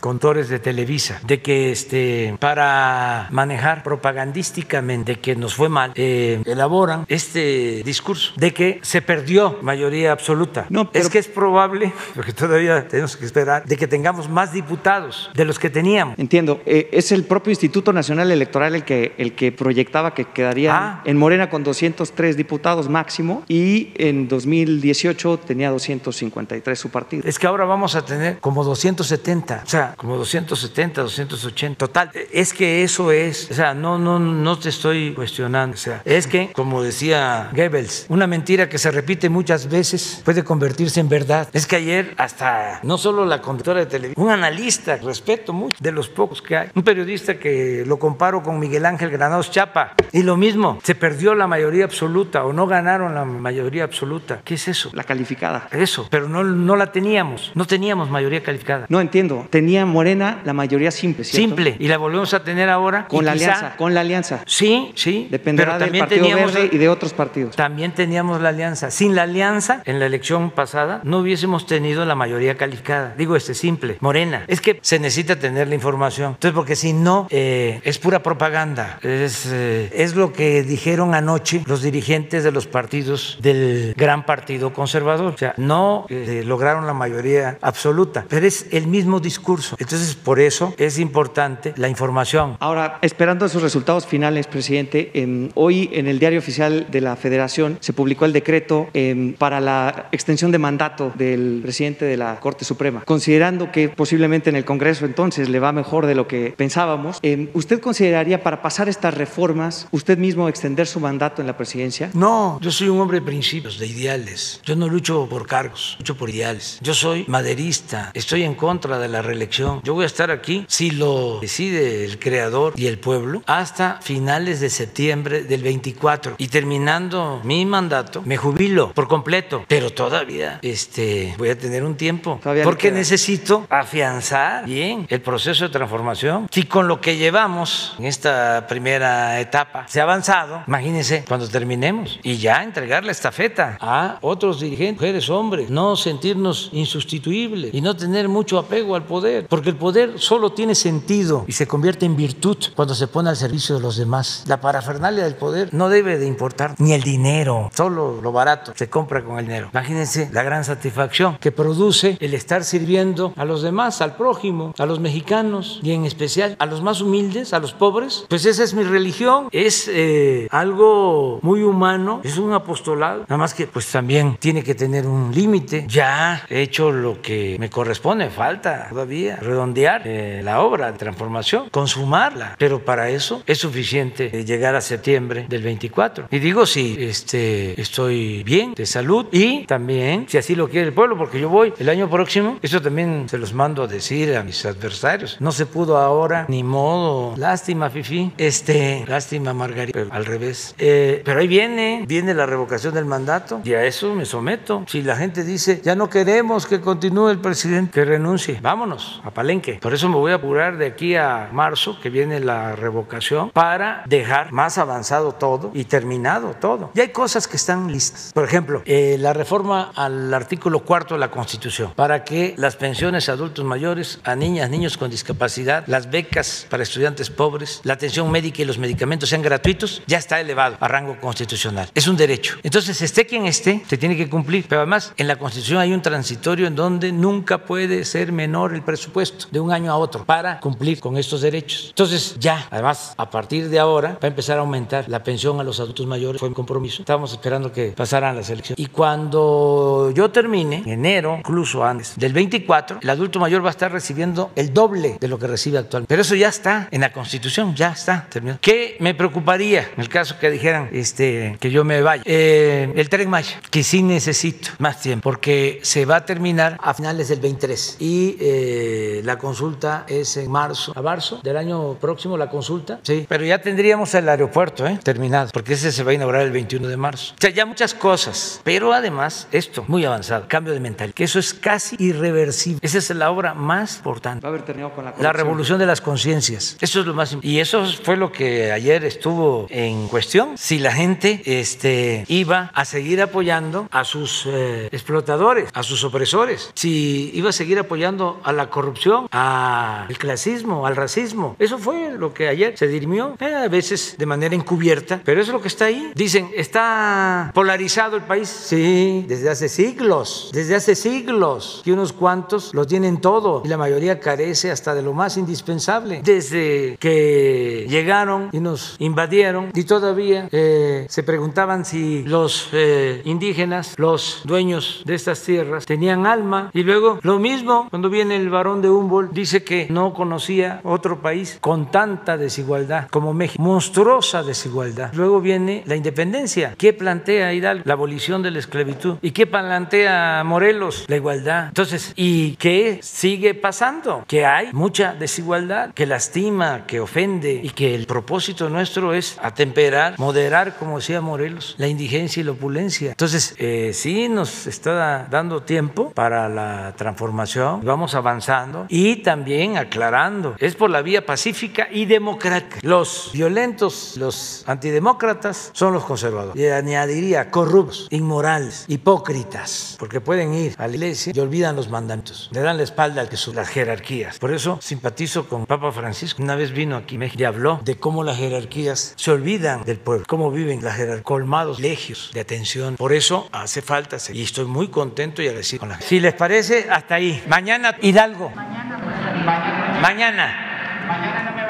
contores de Televisa, de que este para manejar propagandísticamente que nos fue mal, eh, elaboran este discurso de que se perdió mayoría absoluta. No, es que es probable, porque todavía tenemos que esperar, de que tengamos más diputados de los que teníamos. Entiendo. Eh, es el propio Instituto Nacional Electoral el que, el que proyectaba que quedaría Ah. en Morena con 203 diputados máximo y en 2018 tenía 253 su partido. Es que ahora vamos a tener como 270, o sea, como 270, 280. Total, es que eso es, o sea, no, no, no te estoy cuestionando, o sea, es que, como decía Goebbels, una mentira que se repite muchas veces puede convertirse en verdad. Es que ayer hasta, no solo la conductora de televisión, un analista, respeto mucho, de los pocos que hay, un periodista que lo comparo con Miguel Ángel Granados Chapa, y lo mismo, se perdió la mayoría absoluta o no ganaron la mayoría absoluta. ¿Qué es eso? La calificada. Eso, pero no, no la teníamos, no teníamos mayoría calificada. No entiendo. Tenía Morena la mayoría simple, ¿cierto? Simple, y la volvemos a tener ahora. Con la quizá- alianza, con la alianza. Sí, sí. Dependerá pero del también Partido teníamos Verde y de otros partidos. También teníamos la alianza. Sin la alianza, en la elección pasada, no hubiésemos tenido la mayoría calificada. Digo, este simple, morena. Es que se necesita tener la información. Entonces, porque si no, eh, es pura propaganda. Es, eh, es lo que dijeron anoche los dirigentes de los partidos del gran partido conservador. O sea, no eh, lograron la mayoría absoluta, pero es el mismo discurso. Entonces, por eso es importante la información. Ahora, esperando esos resultados finales, presidente, em, hoy en el diario oficial de la Federación se publicó el decreto em, para la extensión de mandato del presidente de la Corte Suprema. Considerando que posiblemente en el Congreso entonces le va mejor de lo que pensábamos, em, ¿usted consideraría para pasar estas reformas usted mismo extender su mandato en la presidencia? No, yo soy un hombre de principios, de ideales. Yo no lucho por cargos, lucho por ideales. Yo soy maderista, estoy en contra de la reelección. Yo voy a estar aquí, si lo decide el creador y el pueblo, hasta finales de septiembre del 24. Y terminando mi mandato, me jubilo por completo. Pero todavía este, voy a tener un tiempo. porque necesito afianzar bien el proceso de transformación. Si con lo que llevamos en esta primera etapa se ha avanzado, imagínense cuando terminemos y ya entregar la estafeta a otros dirigentes, mujeres, hombres, no sentirnos insustituibles y no tener mucho apego al poder, porque el poder solo tiene sentido y se convierte en virtud cuando se pone al servicio de los demás. La parafernalia del poder no debe de importar ni el dinero, solo lo barato se compra con el dinero. Imagínense la gran satisfacción que produce el estar sirviendo a los demás, al prójimo, a los mexicanos y en especial a los más humildes, a los pobres. Pues esa es mi religión, es eh, algo muy humano, es un apostolado, nada más que pues también tiene que tener un límite. Ya he hecho lo que me corresponde, falta todavía redondear eh, la obra de transformación, consumarla, pero para eso es suficiente llegar a septiembre del 24. Y digo si este, estoy bien de salud y también si así lo quiere el pueblo, porque yo voy el año próximo, eso también se los mando a decir a mis adversarios. No se pudo ahora, ni modo, lástima, Fifi, este, lástima, Margarita, al revés. Eh, pero ahí viene, viene la revocación del mandato y a eso me someto. Si la gente dice, ya no queremos que continúe el presidente, que renuncie, vámonos a Palenque. Por eso me voy a apurar de aquí a marzo, que viene la revocación, para dejar más avanzado todo y terminado todo. Y hay cosas que están listas. Por ejemplo, eh, la reforma al artículo cuarto de la Constitución, para que las pensiones a adultos mayores, a niñas, niños con discapacidad, las becas para estudiantes pobres, la atención médica y los medicamentos sean gratuitos, ya está elevado a rango constitucional. Es un derecho. Entonces, esté quien esté, se tiene que cumplir. Pero además, en la Constitución hay un transitorio en donde nunca puede ser menor el presupuesto de un año a otro para cumplir con estos derechos. Entonces, ya, además, a partir de ahora, va a empezar a aumentar la pensión a los adultos mayores. Fue un compromiso. Estábamos esperando que pasaran las elecciones. Y cuando yo termine, en enero, incluso antes del 24, el adulto mayor va a estar recibiendo el doble de lo que recibe actualmente. Pero eso ya está en la Constitución, ya está terminado. ¿Qué me preocuparía en el caso que dijeran este, que yo me vaya? Eh, el tren Maya, que sí necesito más tiempo, porque se va a terminar a finales del 23 y eh, la consulta es en marzo, a marzo del año próximo la consulta, sí, pero ya tendríamos el aeropuerto ¿eh? terminado, porque ese se va a inaugurar el 21 de marzo. O sea, ya muchas cosas, pero además esto, muy avanzado, cambio de mentalidad, que eso es casi irreversible. Esa es la obra más importante. Va a haber terminado con la, la revolución de las conciencias. Eso es lo más Y eso fue lo que ayer estuvo en cuestión. Si la gente este, iba a seguir apoyando a sus eh, explotadores, a sus opresores, si iba a seguir apoyando a la corrupción, al clasismo, al racismo. Eso fue lo que ayer se dirimió, eh, a veces de manera encubierta, pero eso es lo que está ahí. Dicen, ¿está polarizado país? Sí, desde hace siglos, desde hace siglos, que unos cuantos lo tienen todo y la mayoría carece hasta de lo más indispensable. Desde que llegaron y nos invadieron y todavía eh, se preguntaban si los eh, indígenas, los dueños de estas tierras, tenían alma. Y luego lo mismo, cuando viene el varón de Humboldt, dice que no conocía otro país con tanta desigualdad como México, monstruosa desigualdad. Luego viene la independencia. ¿Qué plantea Hidalgo? La abolición de la esclavitud. ¿Y qué plantea Morelos? La igualdad. Entonces, ¿y qué sigue pasando? Que hay mucha desigualdad que lastima, que ofende y que el propósito nuestro es atemperar, moderar, como decía Morelos, la indigencia y la opulencia. Entonces, eh, sí nos está dando tiempo para la transformación, vamos avanzando y también aclarando, es por la vía pacífica y democrática. Los violentos, los antidemócratas son los conservadores. Y añadiría corruptos, inmorales, hipócritas, porque pueden ir a la iglesia y olvidan los mandamientos, le dan la espalda a las jerarquías. Por eso simpatizo con Papa Francisco. Una vez vino aquí y habló de cómo las jerarquías se olvidan del pueblo, cómo viven las jerarquías, colmados, legios de atención. Por eso hace falta y estoy muy contento y agradecido con la gente. Si les parece, hasta ahí. Mañana, Hidalgo. Mañana. Mañana. no me van a dejar.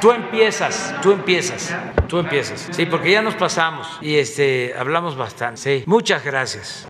Tú empiezas, tú empiezas, tú empiezas. Sí, porque ya nos pasamos y este hablamos bastante. Sí, muchas gracias.